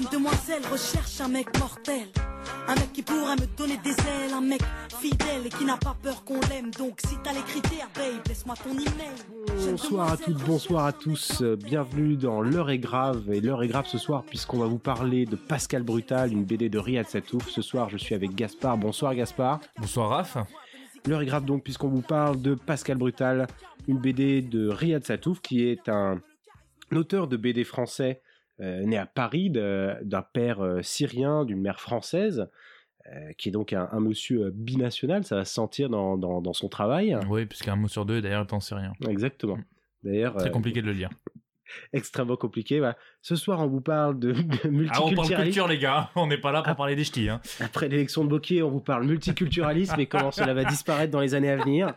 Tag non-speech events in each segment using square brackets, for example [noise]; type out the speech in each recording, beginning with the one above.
Certaines demoiselles recherchent un mec mortel. Un mec qui pourrait me donner des ailes, un mec fidèle et qui n'a pas peur qu'on l'aime. Donc si t'as les critères, babe, laisse-moi ton email. Bonsoir à toutes, bonsoir à tous. Euh, Bienvenue dans L'heure est grave. Et l'heure est grave ce soir puisqu'on va vous parler de Pascal Brutal, une BD de Riyad Satouf. Ce soir, je suis avec Gaspard. Bonsoir Gaspard. Bonsoir Raph. L'heure est grave donc puisqu'on vous parle de Pascal Brutal, une BD de Riyad Satouf qui est un auteur de BD français euh, né à Paris d'un père euh, syrien, d'une mère française. euh, qui est donc un, un monsieur euh, binational, ça va se sentir dans, dans, dans son travail. Oui, puisqu'un mot sur deux, d'ailleurs, t'en sais rien. Exactement. D'ailleurs, Très euh, compliqué de le lire. [laughs] extrêmement compliqué. voilà. Ce soir, on vous parle de, de Ah, on parle multiculturalisme. culture, les gars. On n'est pas là pour parler des ch'tis. Hein. Après l'élection de Bokeh, on vous parle multiculturalisme et comment cela va disparaître dans les années à venir.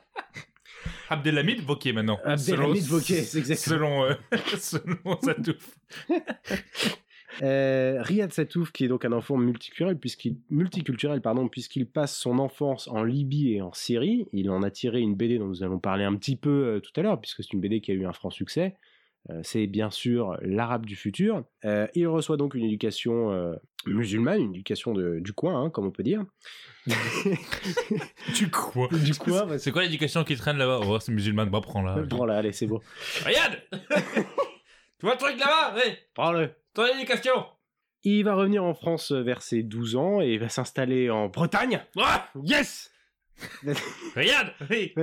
Abdelhamid Bokeh maintenant. Abdelhamid Bokeh, c'est exactement. Selon, euh, [laughs] selon Satouf. [laughs] Euh, Riyad Satouf, qui est donc un enfant multiculturel, puisqu'il multiculturel pardon, puisqu'il passe son enfance en Libye et en Syrie. Il en a tiré une BD dont nous allons parler un petit peu euh, tout à l'heure, puisque c'est une BD qui a eu un franc succès. Euh, c'est bien sûr l'arabe du futur. Euh, il reçoit donc une éducation euh, musulmane, une éducation de- du coin, hein, comme on peut dire. Tu [laughs] quoi du coin, C'est quoi l'éducation qui traîne là-bas? Oh, c'est musulman, bah prends là. [laughs] Prends là, allez, c'est bon. Regarde [laughs] Tu vois le truc là-bas? Ouais Prends-le. Ton éducation! Il va revenir en France vers ses 12 ans et va s'installer en Bretagne. Ah! Yes! Regarde Oui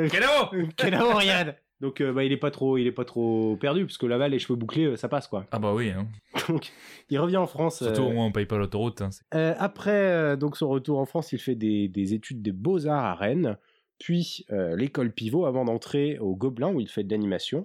Quel amour, Riyad? Donc euh, bah, il est pas trop, il est pas trop perdu parce que là-bas les cheveux bouclés euh, ça passe quoi. Ah bah oui, hein. Donc il revient en France. surtout euh, au moins on paye pas l'autoroute. Hein. euh, après euh, donc son retour en France, il fait des, des études des beaux arts à Rennes, puis euh, l'école pivot avant d'entrer au Gobelin où il fait de l'animation.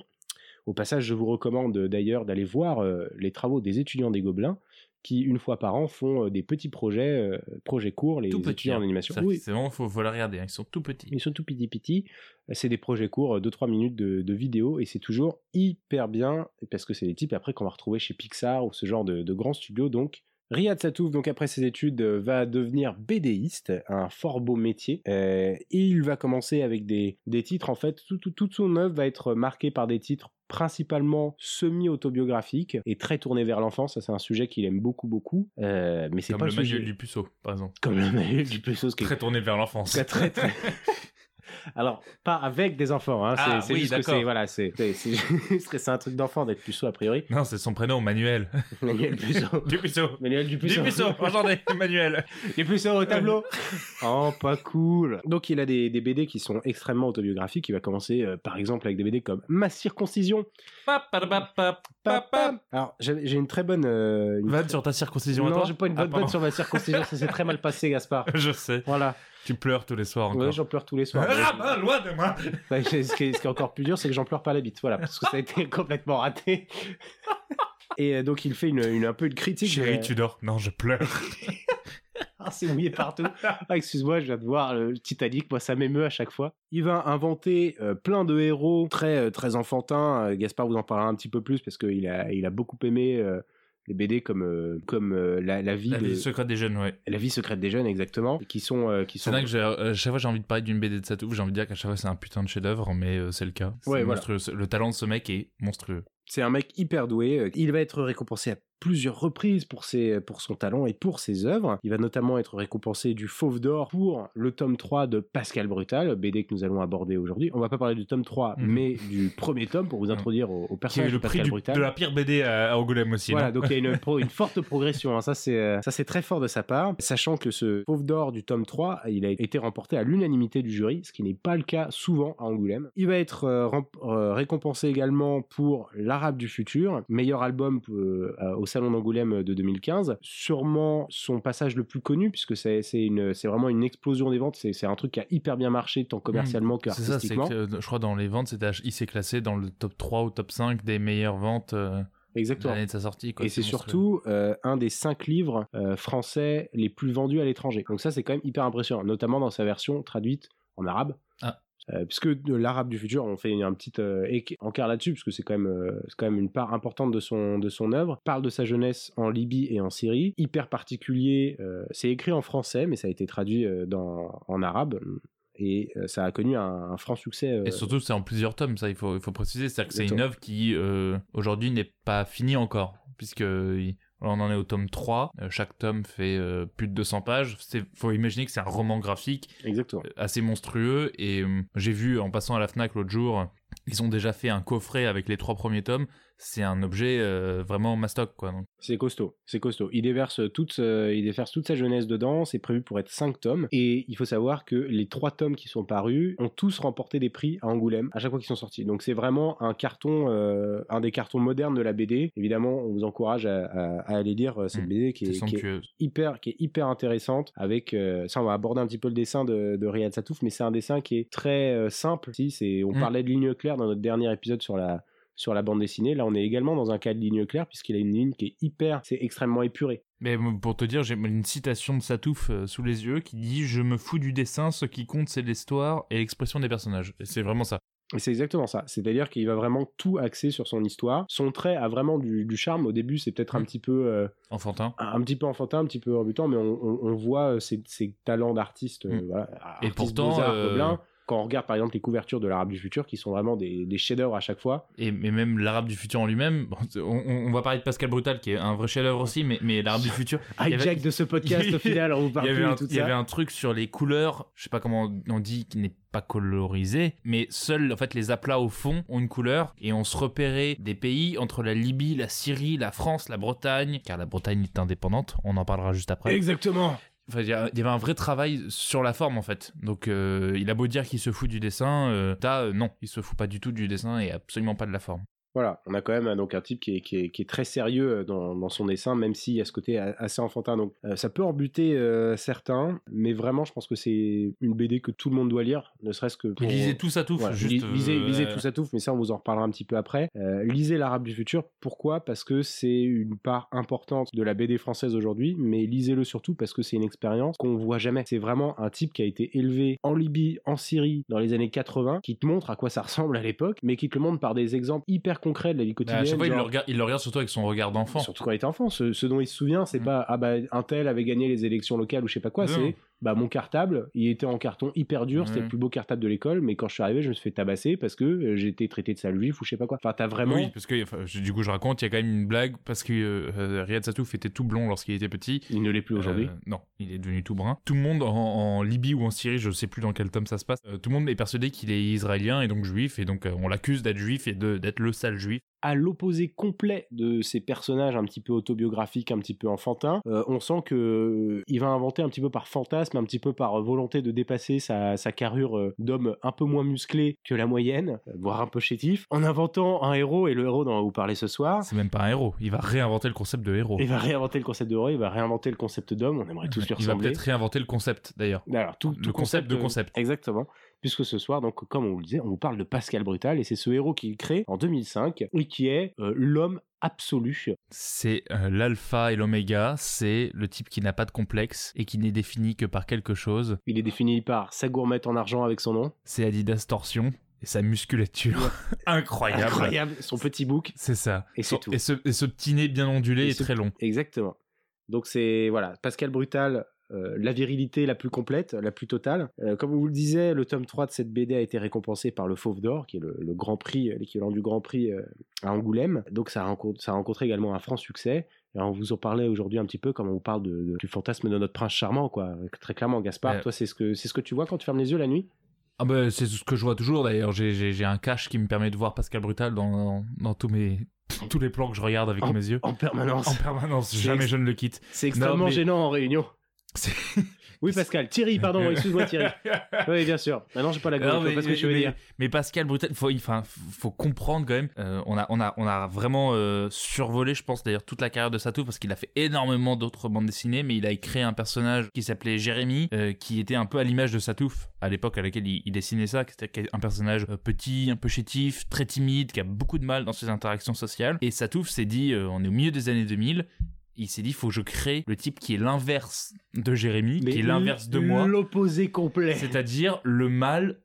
Au passage, je vous recommande euh, d'ailleurs d'aller voir euh, les travaux des étudiants des Gobelins qui une fois par an font euh, des petits projets, euh, projets courts, les Tout petit. étudiants hein. en animation. Oui, C'est vraiment, faut, faut la regarder. hein. Ils sont tout petits. Ils sont tout piti piti. C'est des projets courts, 2-3 minutes de, de vidéo, et c'est toujours hyper bien, parce que c'est des types après qu'on va retrouver chez Pixar ou ce genre de, de grands studios. Donc, Riyad Satouf, donc après ses études, euh, va devenir BDiste, un fort beau métier, euh, et il va commencer avec des, des titres, en fait, tout- tout- toute son œuvre va être marquée par des titres principalement semi-autobiographiques et très tournés vers l'enfance. Ça, c'est un sujet qu'il aime beaucoup, beaucoup. Euh, mais c'est Comme pas le le sujet... manuel du puceau, par exemple. Comme le manuel du puceau, ce qui est Très tourné vers l'enfance. Très, très, très. [laughs] Alors, pas avec des enfants, hein. c'est Ah, oui, juste que d'accord. c'est voilà, c'est c'est- un truc d'enfant d'être puceau a priori. Non, c'est son prénom, Manuel. [laughs] Manuel Puceau. [laughs] du puceau. Manuel du Du puceau. puceau, enchanté, [laughs] Manuel. Du puceau au tableau. oh, pas cool. Donc, il a des, des BD qui sont extrêmement autobiographiques. Il va commencer, euh, par exemple, avec des BD comme Ma circoncision. Alors, j'ai une très bonne. euh, une Vanne très- sur ta circoncision Non, j'ai pas une Ah, bonne bonne pardon. sur ma circoncision. Ça s'est très mal passé, Gaspard. Je sais. Voilà. Tu pleures tous les soirs encore. Ouais, j'en pleure tous les soirs. Ah, bah, loin de moi [laughs] Ouais, ce, qui est, ce qui est encore plus dur, c'est que j'en pleure pas la bite. Voilà, parce que ça a été complètement raté. [laughs] Et euh, donc, il fait une, une- un peu une critique. Chérie, de- tu dors Non, je pleure. [laughs] Ah, c'est mouillé partout. Ah, excuse-moi, je viens de voir euh, le Titanic. Moi, ça m'émeut à chaque fois. Il va inventer euh, plein de héros très, euh, très enfantins. Euh, Gaspard vous en parlera un petit peu plus parce qu'il a, il a beaucoup aimé euh, les BD comme, euh, comme euh, la, la vie La de- vie secrète des jeunes, ouais. la vie secrète des jeunes, exactement. Qui sont, euh, qui C'est sont dingue, j'ai- euh, chaque fois j'ai envie de parler d'une BD de Satouf, j'ai envie de dire qu'à chaque fois c'est un putain de chef-d'œuvre, mais euh, c'est le cas. C'est Ouais, voilà. monstrueux. C'est- Le talent de ce mec est monstrueux. C'est un mec hyper doué. Il va être récompensé à plusieurs reprises pour, ses, pour son talent et pour ses œuvres. Il va notamment être récompensé du Fauve d'Or pour le tome 3 de Pascal Brutal, BD que nous allons aborder aujourd'hui. On va pas parler du tome 3, Mhm. mais du premier tome pour vous introduire au, au personnage de prix Pascal du- Brutal. de la pire BD à, Angoulême aussi. Voilà, donc il y a une, [laughs] une forte progression. hein. Ça, c'est euh, ça, c'est très fort de sa part. Sachant que ce Fauve d'Or du tome 3, il a été remporté à l'unanimité du jury, ce qui n'est pas le cas souvent à Angoulême. Il va être euh, rem- euh, récompensé également pour L'Arabe du futur, meilleur album euh, euh, au Salon d'Angoulême de 2015. Sûrement son passage le plus connu, puisque c'est c'est une- c'est vraiment une explosion des ventes. C'est un truc qui a hyper bien marché, tant commercialement que C'est ça, c'est que euh, je crois dans les ventes, il s'est classé dans le top 3 ou top 5 des meilleures ventes euh, Exactement. l'année de sa sortie. Quoi. Et c'est surtout euh, un des cinq livres euh, français les plus vendus à l'étranger. Donc ça, c'est quand même hyper impressionnant, notamment dans sa version traduite en arabe. Ah. Euh, puisque l'arabe du futur, on fait un petit euh, encart là-dessus, puisque c'est quand même euh, c'est quand même une part importante de son de son œuvre. Parle de sa jeunesse en Libye et en Syrie, hyper particulier. c'est écrit en français, mais ça a été traduit dans en arabe. Et ça a connu un, un franc succès. euh, Et surtout, c'est en plusieurs tomes, ça, il faut, il faut préciser. C'est-à-dire que c'est une œuvre qui, euh, aujourd'hui, n'est pas finie encore. Puisque il- On en est au tome 3. Euh, chaque tome fait euh, plus de 200 pages. Il faut imaginer que c'est un roman graphique Exactement. euh, assez monstrueux. Et euh, j'ai vu en passant à la Fnac l'autre jour, ils ont déjà fait un coffret avec les trois premiers tomes. C'est un objet euh, vraiment mastoc, quoi. C'est costaud, c'est costaud. Il déverse toute, euh, il déverse toute sa jeunesse dedans. C'est prévu pour être 5 tomes. Et il faut savoir que les trois tomes qui sont parus ont tous remporté des prix à Angoulême à chaque fois qu'ils sont sortis. Donc c'est vraiment un carton, euh, un des cartons modernes de la BD. Évidemment, on vous encourage à, à- à aller lire euh, cette Mm. BD qui est, qui est somptueux. hyper, qui est hyper intéressante. Avec ça, on va aborder un petit peu le dessin de, de Riyad Satouf, mais c'est un dessin qui est très simple. Si, c'est, on Mm. parlait de ligne claire dans notre dernier épisode sur la sur la bande dessinée. Là, on est également dans un cas de ligne claire puisqu'il a une ligne qui est hyper, c'est extrêmement épuré. Mais pour te dire, j'ai une citation de Satouf euh, sous les yeux qui dit Je me fous du dessin, ce qui compte c'est l'histoire et l'expression des personnages. Et c'est vraiment ça. Et c'est exactement ça. C'est-à-dire qu'il va vraiment tout axer sur son histoire. Son trait a vraiment du, du charme. Au début, c'est peut-être un Mm. petit peu euh, Enfantin. un petit peu enfantin, un petit peu rebutant, mais on, on- on voit euh, ses, ses talents d'artiste. euh, Mm. voilà, Et pourtant, euh. Quand on regarde par exemple les couvertures de l'Arabe du futur, qui sont vraiment des, des chefs-d'œuvre à chaque fois. Et mais même l'arabe du futur en lui-même, on, on- on va parler de Pascal Brutal qui est un vrai chef-d'œuvre aussi, mais, mais l'arabe du futur, [laughs] il avait- Hijack de ce podcast au [laughs] final, on vous il parle y avait, plus un, de tout il y avait un truc sur les couleurs, je sais pas comment on dit, qui n'est pas colorisé, mais seuls en fait les aplats au fond ont une couleur et on se repérait des pays entre la Libye, la Syrie, la France, la Bretagne, car la Bretagne est indépendante, on en parlera juste après. Exactement. Il y avait un vrai travail sur la forme en fait. Donc euh, il a beau dire qu'il se fout du dessin, euh, t'as, euh, non, il se fout pas du tout du dessin et absolument pas de la forme. Voilà, on a quand même euh, donc un type qui est, qui est, qui est très sérieux euh, dans, dans son dessin, même s'il y a ce côté assez enfantin. Donc euh, ça peut en buter euh, certains, mais vraiment, je pense que c'est une BD que tout le monde doit lire, ne serait-ce que pour. Lisez tout ça tout, Voilà, juste. li- lisez, lisez tout ça tout, mais ça on vous en reparlera un petit peu après. Euh, lisez l'arabe du futur. Pourquoi? Parce que c'est une part importante de la BD française aujourd'hui, mais lisez-le surtout parce que c'est une expérience qu'on voit jamais. C'est vraiment un type qui a été élevé en Libye, en Syrie, dans les années 80, qui te montre à quoi ça ressemble à l'époque, mais qui te le montre par des exemples hyper concrets de la vie bah, quotidienne. à chaque fois, il le, genre- regarde, il le regarde surtout avec son regard d'enfant. Surtout quand il était enfant. Ce, ce dont il se souvient, c'est Mm. pas ah bah un tel avait gagné les élections locales ou je sais pas quoi. C'est bah mon cartable, il était en carton hyper dur, c'était Ouais. le plus beau cartable de l'école, mais quand je suis arrivé, je me suis fait tabasser parce que euh, été traité de sale juif ou je sais pas quoi. Enfin, t'as vraiment. Oui, parce que enfin, du coup, je raconte, il y a quand même une blague parce que euh, Riyad Satouf était tout blond lorsqu'il était petit. Il ne l'est plus aujourd'hui. Euh, non, il est devenu tout brun. Tout le monde en, en Libye ou en Syrie, je sais plus dans quel tome ça se passe, euh, tout le monde est persuadé qu'il est israélien et donc juif, et donc on l'accuse d'être juif et d'être le sale juif. à l'opposé complet de ces personnages un petit peu autobiographiques, un petit peu enfantins, euh, on sent que euh, il va inventer un petit peu par fantasme, un petit peu par euh, volonté de dépasser sa, sa carrure euh, d'homme un peu moins musclé que la moyenne, euh, voire un peu chétif, en inventant un héros, et le héros dont on va vous parler ce soir. C'est même pas un héros, il va réinventer le concept de héros. Il va réinventer le concept de héros, il va réinventer le concept d'homme, on aimerait tous lui il va ressembler. peut-être réinventer le concept d'ailleurs. Alors, tout, Le tout concept de concept. Exactement. Puisque ce soir, donc, comme on vous le disait, on vous parle de Pascal Brutal, et c'est ce héros qu'il crée en 2005, et qui est euh, l'homme absolu. C'est euh, l'alpha et l'oméga, c'est le type qui n'a pas de complexe et qui n'est défini que par quelque chose. Il est défini par sa gourmette en argent avec son nom. C'est Adidas Torsion et sa musculature [laughs] incroyable. Incroyable, son petit bouc. C'est ça. Et c'est tout. Et ce, et ce petit nez bien ondulé Et et, ce- très long. Exactement. Donc c'est voilà, Pascal Brutal, euh, la virilité la plus complète, la plus totale. Euh, comme vous le disait, le tome 3 de cette BD a été récompensé par le Fauve d'Or, qui est le, le grand prix, l'équivalent du grand prix euh, à Angoulême. Donc ça a, rencontré, ça a rencontré également un franc succès. Et on vous en parlait aujourd'hui un petit peu, comme on vous parle de, de- du fantasme de notre prince charmant, quoi. Très clairement, Gaspard, toi, c'est ce que c'est ce que tu vois quand tu fermes les yeux la nuit? Ah bah, c'est ce que je vois toujours d'ailleurs. J'ai- un cache qui me permet de voir Pascal Brutal dans, dans, dans tous, mes, tous les plans que je regarde avec mes yeux. En permanence. En permanence, jamais je ne le quitte. C'est extrêmement mais- gênant en réunion. [laughs] Oui, Pascal. Thierry, pardon, [laughs] excuse-moi, Thierry. Oui, bien sûr. Maintenant, j'ai pas la gorge, je vois pas ce que tu veux mais- dire. mais Pascal Brutal, faut, enfin, faut comprendre quand même. euh, on a, on a, on a vraiment euh, survolé, je pense d'ailleurs toute la carrière de Satou parce qu'il a fait énormément d'autres bandes dessinées, mais il a créé un personnage qui s'appelait Jérémy, euh, qui était un peu à l'image de Satouf à l'époque à laquelle il, il dessinait ça, qui était un personnage petit, un peu chétif, très timide, qui a beaucoup de mal dans ses interactions sociales. Et Satouf s'est dit, on est au milieu des années 2000. Il s'est dit, faut que je crée le type qui est l'inverse de Jérémy, qui est l'inverse de moi. L'opposé complet. C'est-à-dire le mâle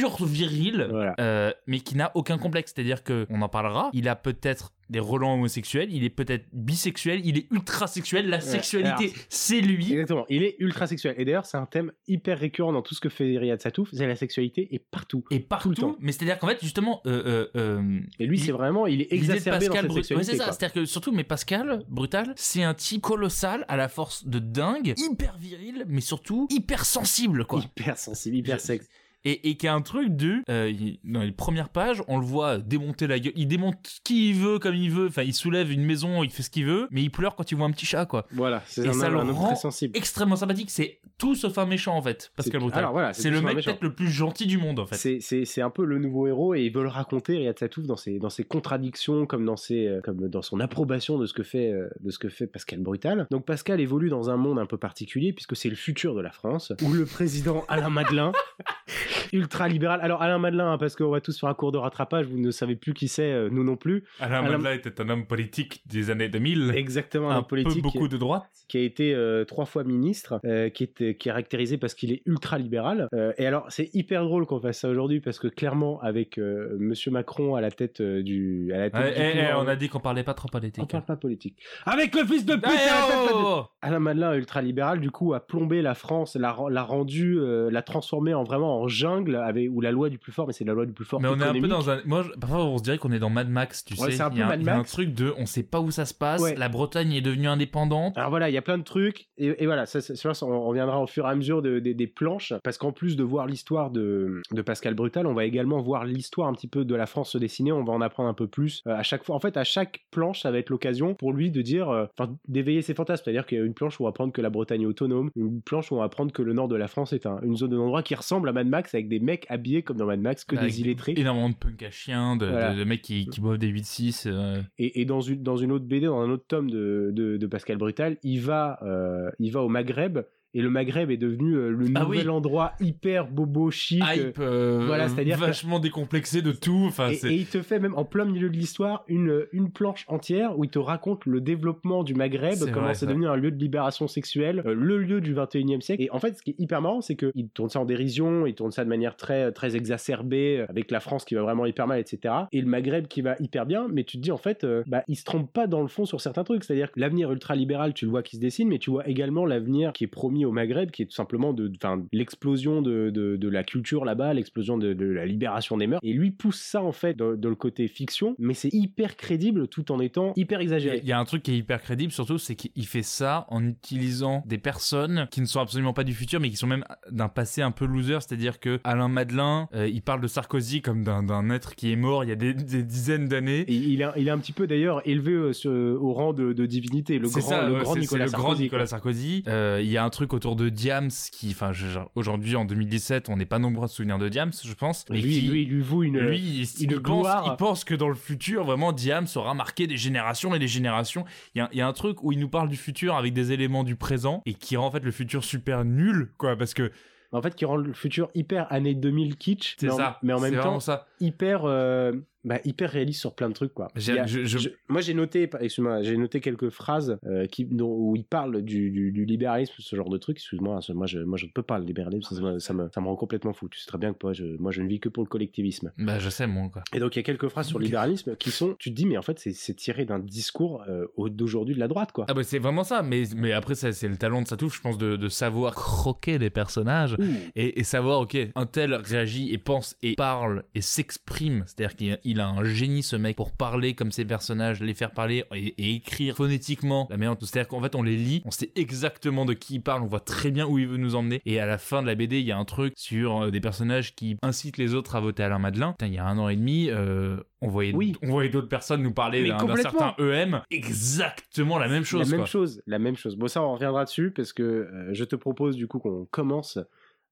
surviril, Voilà. euh, mais qui n'a aucun complexe. C'est-à-dire que, on en parlera, il a peut-être des relents homosexuels, il est peut-être bisexuel, il est ultra sexuel. La sexualité, c'est lui. Exactement, il est ultra sexuel. Et d'ailleurs, c'est un thème hyper récurrent dans tout ce que fait Riyad Satouf, c'est la sexualité et partout. Et partout, le temps. mais c'est-à-dire qu'en fait, justement, euh, euh, Et lui, c'est vraiment, il est exacerbé dans Pascal cette Brut- sexualité. Ouais, c'est ça. C'est-à-dire que surtout, mais Pascal Brutal, c'est un type colossal à la force de dingue, hyper viril, mais surtout hyper sensible, quoi. Hyper sensible, hyper sexe. Et, et qui a un truc de, euh, il- dans les premières pages, on le voit démonter la gueule. Il démonte qui il veut, comme il veut. Enfin, il soulève une maison, il fait ce qu'il veut, mais il pleure quand il voit un petit chat, quoi. Voilà, c'est Et un, ça le rend très sensible. Extrêmement sympathique. C'est tout sauf un méchant, en fait, Pascal Brutal. alors voilà, c'est le mec méchant. peut-être le plus gentil du monde, en fait. C'est- C'est c'est un peu le nouveau héros et il veut le raconter Riyad Satouf dans ses dans ses contradictions comme dans ses euh, comme dans son approbation de ce que fait euh, de ce que fait Pascal Brutal. Donc Pascal évolue dans un monde un peu particulier puisque c'est le futur de la France où le président Alain Madelin [laughs] ultra libéral. Alors Alain Madelin hein, parce qu'on va tous faire un cours de rattrapage, vous ne savez plus qui c'est, euh, nous non plus. Alain Alain- Madelin était un homme politique des années 2000. Exactement un un politique peu beaucoup de droite. qui a été euh, trois fois ministre, euh, qui, est, caractérisé parce qu'il est ultra libéral. Euh, et alors, c'est hyper drôle qu'on fasse ça aujourd'hui parce que clairement, avec Monsieur Macron à la tête du, à la tête Ouais, du eh, eh, on a dit qu'on parlait pas trop politique. on parle pas politique. Avec le fils de pute Eh, tête oh, de- oh, oh. Alain Madelin, ultra libéral, du coup, a plombé la France, l'a l'a rendue, euh, l'a transformée en vraiment en jungle, avec, où la loi du plus fort, mais c'est la loi du plus fort. Mais on est un peu dans un. Moi, je- parfois, on se dirait qu'on est dans Mad Max, tu Ouais, sais. c'est un il y a peu Mad il y a un truc de. On sait pas où ça se passe. Ouais. La Bretagne est devenue indépendante. Alors voilà, il y a plein de trucs, et, et voilà, ça, ça, ça, on reviendra au fur et à mesure de- de- des planches, parce qu'en plus de voir l'histoire de, de Pascal Brutal, on va également voir l'histoire un petit peu de la France se dessiner, on va en apprendre un peu plus euh, à chaque fois. En fait, à chaque planche, ça va être l'occasion pour lui de dire, euh, enfin, d'éveiller ses fantasmes, c'est-à-dire qu'il y a une planche où on va apprendre que la Bretagne est autonome, une planche où on va apprendre que le nord de la France est un- une zone de qui ressemble à Mad Max, avec des mecs habillés comme dans Mad Max, que Avec des illettrés. Énormément de punk à chiens, de, Voilà. de- de mecs qui, qui boivent des 8-6. euh. Et, et dans, une, dans une autre BD, dans un autre tome de, de, de Pascal Brutal, il va, euh, il va au Maghreb. Et le Maghreb est devenu euh, le Ah oui. nouvel endroit hyper bobo chic. euh, Hype, euh, voilà, c'est-à-dire que- vachement décomplexé de tout. Enfin, et, et il te fait même en plein milieu de l'histoire une, une planche entière où il te raconte le développement du Maghreb, comment c'est devenu un lieu de libération sexuelle, euh, le lieu du 21e siècle. Et en fait, ce qui est hyper marrant, c'est qu'il tourne ça en dérision, il tourne ça de manière très, très exacerbée, avec la France qui va vraiment hyper mal, etc. Et le Maghreb qui va hyper bien, mais tu te dis en fait, bah, il se trompe pas dans le fond sur certains trucs. C'est-à-dire que l'avenir ultra-libéral, tu le vois qui se dessine, mais tu vois également l'avenir qui est promis au Maghreb, qui est tout simplement de, l'explosion de, de, de la culture là-bas, l'explosion de, de la libération des mœurs. Et lui pousse ça en fait dans, le côté fiction, mais c'est hyper crédible tout en étant hyper a- exagéré. il y a un truc qui est hyper crédible, surtout, c'est qu'il fait ça en utilisant des personnes qui ne sont absolument pas du futur, mais qui sont même d'un passé un peu loser. C'est-à-dire que Alain Madelin, euh, il parle de Sarkozy comme d'un être qui est mort il y a des, des dizaines d'années. Il, est, il est un petit peu d'ailleurs élevé euh, sur- au rang de, de divinité, le grand, ça, le ouais, grand le. Nicolas Sarkozy. Euh, Il y a un truc autour de Diams qui, enfin, aujourd'hui en 2017, on n'est pas nombreux à se souvenir de Diams, je pense. Mais lui, qui- lui, il lui voue une. lui, il, une il pense, il pense que dans le futur, vraiment, Diams aura marqué des générations et des générations. Il y a, il y a un truc où il nous parle du futur avec des éléments du présent et qui rend en fait le futur super nul, quoi, parce que En fait, qui rend le futur hyper année 2000 kitsch, c'est ça. mais en même temps ça. hyper, euh, bah, hyper réaliste sur plein de trucs quoi. J'ai- Il y a- je- je- je- moi j'ai noté, excuse-moi, j'ai noté quelques phrases euh, qui, où il parle du, du, du libéralisme, ce genre de truc. Excuse-moi, ça, moi je, moi je ne peux pas le libéralisme, ça, me- ça me, ça me rend complètement fou. Tu sais très bien que moi je, moi je ne vis que pour le collectivisme. Bah, je sais, moi, quoi. Et donc il y a quelques phrases sur le [laughs] libéralisme qui sont, tu te dis mais en fait c'est, tiré d'un discours euh, au- d'aujourd'hui de la droite quoi. Ah bah c'est vraiment ça, mais, mais après c'est le talent de Satouf, je pense, de, de savoir croquer les personnages et, et savoir, ok, un tel réagit et pense et parle et s'exprime, c'est-à-dire qu'il il a un génie ce mec pour parler comme ses personnages, les faire parler et, et écrire phonétiquement la manière c'est-à-dire qu'en fait on les lit, on sait exactement de qui il parle, on voit très bien où il veut nous emmener et à la fin de la BD il y a un truc sur euh, des personnages qui incitent les autres à voter Alain Madelin. Putain, il y a un an et demi, euh, on voyait, Oui. on voyait d'autres personnes nous parler d'un certain EM, exactement la même chose. la même chose, la même chose. Bon, ça, on reviendra dessus parce que euh, je te propose du coup qu'on commence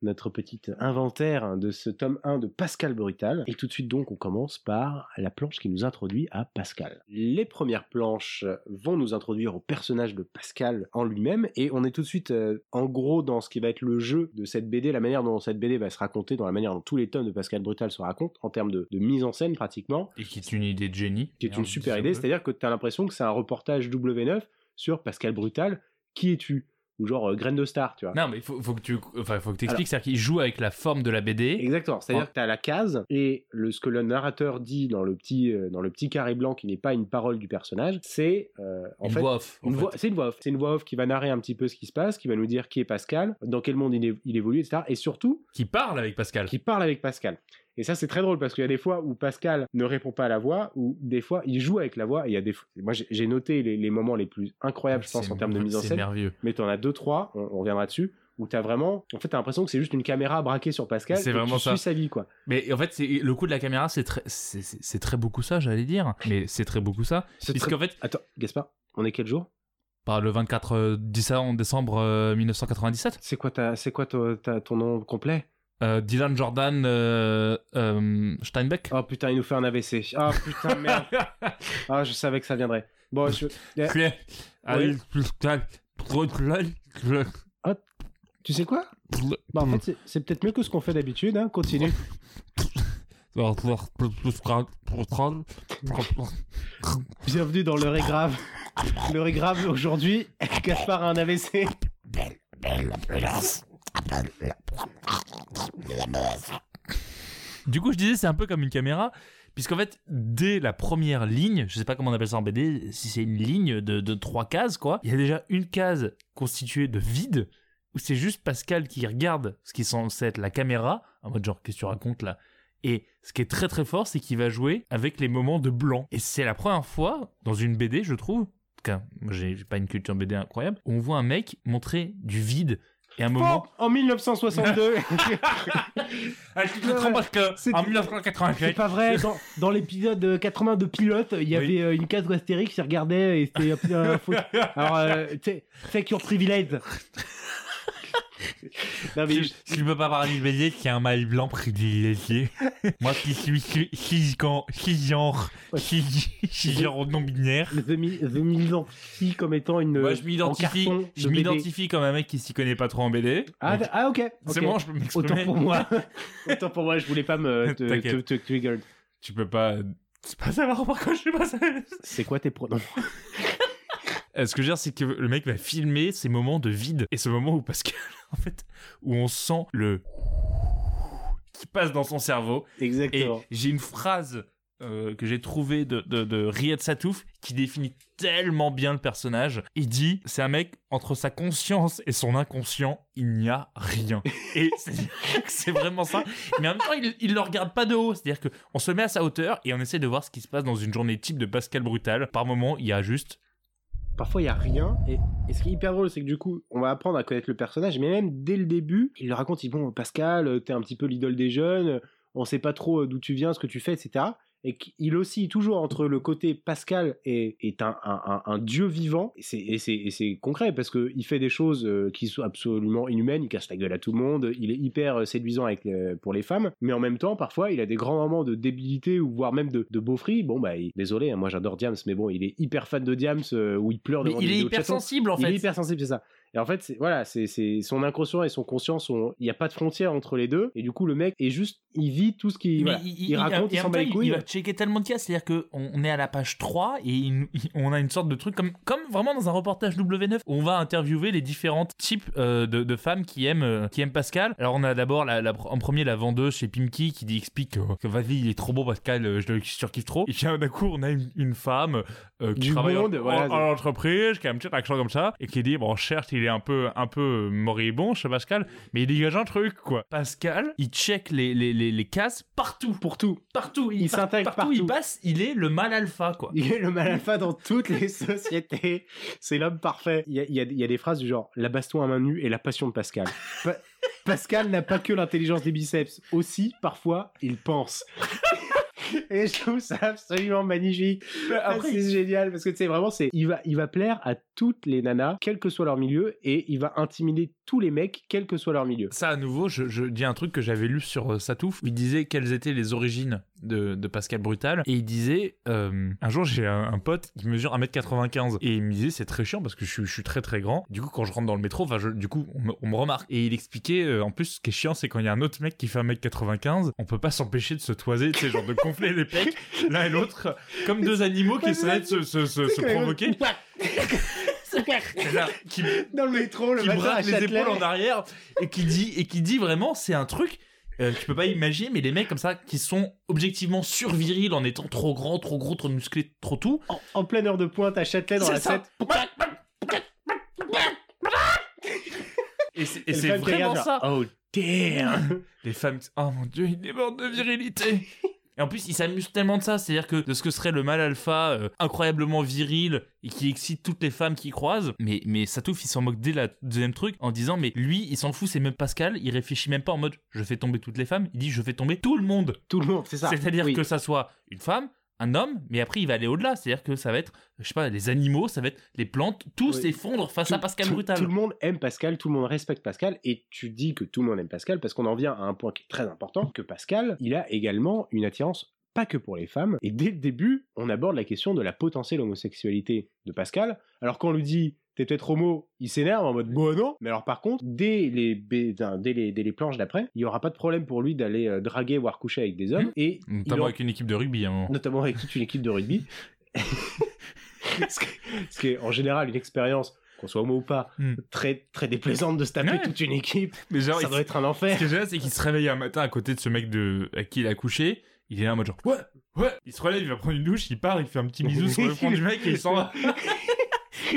notre petit inventaire de ce tome 1 de Pascal Brutal. Et tout de suite, donc, on commence par la planche qui nous introduit à Pascal. Les premières planches vont nous introduire au personnage de Pascal en lui-même. Et on est tout de suite, euh, en gros, dans ce qui va être le jeu de cette BD, la manière dont cette BD va se raconter, dans la manière dont tous les tomes de Pascal Brutal se racontent, en termes de, de mise en scène pratiquement Et qui est une idée de génie. qui est une super idée, c'est-à-dire que tu as l'impression que c'est un reportage W9 sur Pascal Brutal, qui es-tu? Ou genre euh, Graine de Star, tu vois. Non, mais il faut, faut que tu enfin, faut que t'expliques, c'est-à-dire qu'il joue avec la forme de la BD. Exactement, c'est-à-dire Oh. que tu as la case et le, ce que le narrateur dit dans le petit, euh, dans le petit carré blanc qui n'est pas une parole du personnage, c'est euh, en une fait voix off. une voix, c'est une voix off. C'est une voix off qui va narrer un petit peu ce qui se passe, qui va nous dire qui est Pascal, dans quel monde il, é- il évolue, etc. Et surtout, Qui parle avec Pascal. qui parle avec Pascal. Et ça, c'est très drôle parce qu'il y a des fois où Pascal ne répond pas à la voix, ou des fois il joue avec la voix. Et il y a des fois, moi j'ai- noté les, les moments les plus incroyables, je pense, C'est- en termes de mise en C'est scène. merveilleux. Mais t'en as deux, trois, on, on reviendra dessus, où t'as vraiment, en fait, t'as l'impression que c'est juste une caméra braquée sur Pascal. C'est vraiment tu ça. sa vie, quoi. Mais en fait, c'est le coup de la caméra, c'est très, c'est- c'est c'est très beaucoup ça, j'allais dire. Mais c'est très beaucoup ça. C'est Puisqu'en très- fait, Attends, Gaspard, on est quel jour? Par le 24 euh, décembre décembre, euh, 1997, C'est quoi, ta, c'est quoi ta- ta- ton nom complet? Euh, Dylan Jordan euh, euh, Steinbeck. Oh putain, il nous fait un AVC. Ah putain, merde. Ah, je savais que ça viendrait. Bon, je... Allez, tu sais quoi Bah, en fait, c'est- c'est peut-être mieux que ce qu'on fait d'habitude, hein. Continue. Bienvenue dans l'heure est grave. L'heure est grave aujourd'hui. Gaspard a un AVC. Du coup, je disais, c'est un peu comme une caméra, puisqu'en fait, dès la première ligne, je sais pas comment on appelle ça en BD, si c'est une ligne de, trois cases, quoi, il y a déjà une case constituée de vide, où c'est juste Pascal qui regarde ce qui est censé être la caméra, en mode genre, qu'est-ce que tu racontes là? Et ce qui est très très fort, c'est qu'il va jouer avec les moments de blanc. Et c'est la première fois, dans une BD, je trouve, en tout cas, j'ai pas une culture BD incroyable, on voit un mec montrer du vide. Et un moment. En 1962. [laughs] Ah, te trompe parce que C'est- en C'est 1987, pas vrai. Dans, dans l'épisode 80 de Pilote, il y Oui. avait euh, une case où Astérix il regardait et c'était un peu [laughs] Alors, euh, tu sais, fake your privilege. [laughs] non, mais Si, je peux pas parler de BD, qui a un maille blanc privilégié. [laughs] Moi qui suis cisgenre, cisgenre, cisgenre non binaire. je je m'identifie comme étant une. Moi je en m'identifie, je m'identifie comme un mec qui s'y connaît pas trop en BD. Ah, Donc, ah, ok. c'est bon, je peux Autant m'exprimer. pour moi. [laughs] Autant pour moi, je voulais pas me te, te- te trigger. Tu peux pas. C'est pas savoir pourquoi je suis pas. C'est quoi tes pronoms Euh, Ce que je veux dire, c'est que le mec va filmer ces moments de vide. Et ce moment où Pascal, [laughs] en fait, où on sent le. qui passe dans son cerveau. Et Exactement. j'ai une phrase euh, que j'ai trouvée de, de, de Riyad Satouf qui définit tellement bien le personnage. Il dit c'est un mec entre sa conscience et son inconscient, il n'y a rien. [laughs] Et [laughs] c'est vraiment ça. Mais en même temps, il, il le regarde pas de haut. C'est-à-dire qu'on se met à sa hauteur et on essaie de voir ce qui se passe dans une journée type de Pascal Brutal. Par moment, il y a juste. Parfois, il y a rien. Et, et ce qui est hyper drôle, c'est que du coup, on va apprendre à connaître le personnage. Mais même dès le début, il le raconte. Il dit Bon, Pascal, t'es un petit peu l'idole des jeunes. On sait pas trop euh, d'où tu viens, ce que tu fais, etc. Et qu'il oscille toujours entre le côté Pascal est, est un, un- un- un dieu vivant. Et c'est- Et c'est et c'est concret parce qu'il fait des choses euh, qui sont absolument inhumaines. Il casse la gueule à tout le monde. Il est hyper euh, séduisant avec les- pour les femmes. Mais en même temps, parfois, il a des grands moments de débilité ou voire même de, de beaufrie. Bon, bah, il- désolé, hein, moi j'adore Diams, mais bon, il est hyper fan de Diams euh, où il pleure Mais devant il des est hyper sensible en Il fait. est hyper sensible, c'est ça. Et en fait, c'est voilà, c'est c'est son inconscient et son conscient sont. Il n'y a pas de frontière entre les deux. Et du coup, le mec est juste, il vit tout ce qu'il voilà. il, raconte, il en s'en bat les il- couilles. Il va checker tellement de cas, c'est-à-dire qu'on on est à la page 3 et il- on a une sorte de truc comme, comme vraiment dans un reportage W9 où on va interviewer les différents types euh, de, de femmes qui aiment, euh, qui aiment Pascal. Alors on a d'abord la, la- en premier la vendeuse chez Pimki qui dit, explique que, que vas-y, il est trop beau Pascal, euh, je le surkiffe trop. Et puis d'un coup, on a une, une femme euh, qui Du travaille en- monde, en, voilà, en entreprise, qui a un petit accent comme ça et qui dit, bon, certes, il est un peu, un peu moribond chez Pascal, mais il dégage un truc, quoi. Pascal, il check les, les, les, les cases partout Pour tout. partout, Il par- s'intègre partout, il passe, il est le mal alpha quoi. Il est le mal alpha dans toutes les [laughs] sociétés. C'est l'homme parfait. Il y, a, il y a- il y a des phrases du genre la baston à main nue et la passion de Pascal. Pa- Pascal n'a pas que l'intelligence des biceps. Aussi, parfois, il pense. [laughs] Et je trouve ça absolument magnifique. Après, c'est génial parce que tu sais vraiment c'est il va il va plaire à toutes les nanas quel que soit leur milieu et il va intimider tous les mecs quel que soit leur milieu. ça à nouveau, je, je dis un truc que j'avais lu sur euh, Satouf. Il disait quelles étaient les origines de, de Pascal Brutal et il disait euh, un jour j'ai un, un pote qui mesure 1m95 et il me disait c'est très chiant parce que je, suis- je suis très très grand. Du coup quand je rentre dans le métro, enfin je- du coup on me, on me remarque et il expliquait euh, en plus ce qui est chiant c'est quand il y a un autre mec qui fait 1m95, on peut pas s'empêcher de se toiser, tu sais genre de gonfler les pecs [laughs] l'un et l'autre comme deux animaux qui essaieraient de se, se, se, se provoquer. [laughs] Là, [laughs] qui, Dans le métro, le qui les épaules en arrière et qui dit et qui dit vraiment c'est un truc euh, tu peux pas imaginer mais les mecs comme ça qui sont objectivement survirils en étant trop grands trop gros trop musclés trop tout. En, en pleine heure de pointe à Châtelet dans la ça. 7. et c'est vraiment ça. Genre, Oh damn. Les femmes oh mon dieu il déborde de virilité et en plus, ils s'amusent tellement de ça, c'est-à-dire que de ce que serait le mâle alpha euh, incroyablement viril et qui excite toutes les femmes qui croisent, mais, mais Satouf il s'en moque dès la deuxième truc en disant mais lui il s'en fout, c'est même Pascal, il réfléchit même pas en mode je fais tomber toutes les femmes, il dit je fais tomber tout le monde. Tout le monde, c'est ça. C'est-à-dire Oui. que ça soit une femme, un homme, mais après il va aller au-delà, c'est-à-dire que ça va être, je sais pas, les animaux, ça va être les plantes, tout Oui. s'effondre face Tout- à Pascal tout- Brutal. Tout le monde aime Pascal, tout le monde respecte Pascal, et tu dis que tout le monde aime Pascal parce qu'on en vient à un point qui est très important, que Pascal, il a également une attirance pas que pour les femmes, et dès le début, on aborde la question de la potentielle homosexualité de Pascal, alors qu'on lui dit t'es peut-être homo, il s'énerve en mode bon non, mais alors par contre, dès les, dès les, dès les planches d'après, il y aura pas de problème pour lui d'aller euh, draguer, voire coucher avec des hommes, Mhm. et Notamment en- avec une équipe de rugby à un moment. notamment avec toute une équipe de rugby. [laughs] ce, qui, ce est en général une expérience, qu'on soit homo ou pas, Hmm. très, très déplaisante de se taper Ouais. toute une équipe. Mais genre, ça il- doit être un Ce enfer. qui est génial, c'est qu'il se réveille un matin à côté de ce mec de... à qui il a couché. Il est là en mode genre, ouais, ouais. Il se relève, il va prendre une douche, il part, il fait un petit bisou sur le front du mec et il s'en va. [laughs]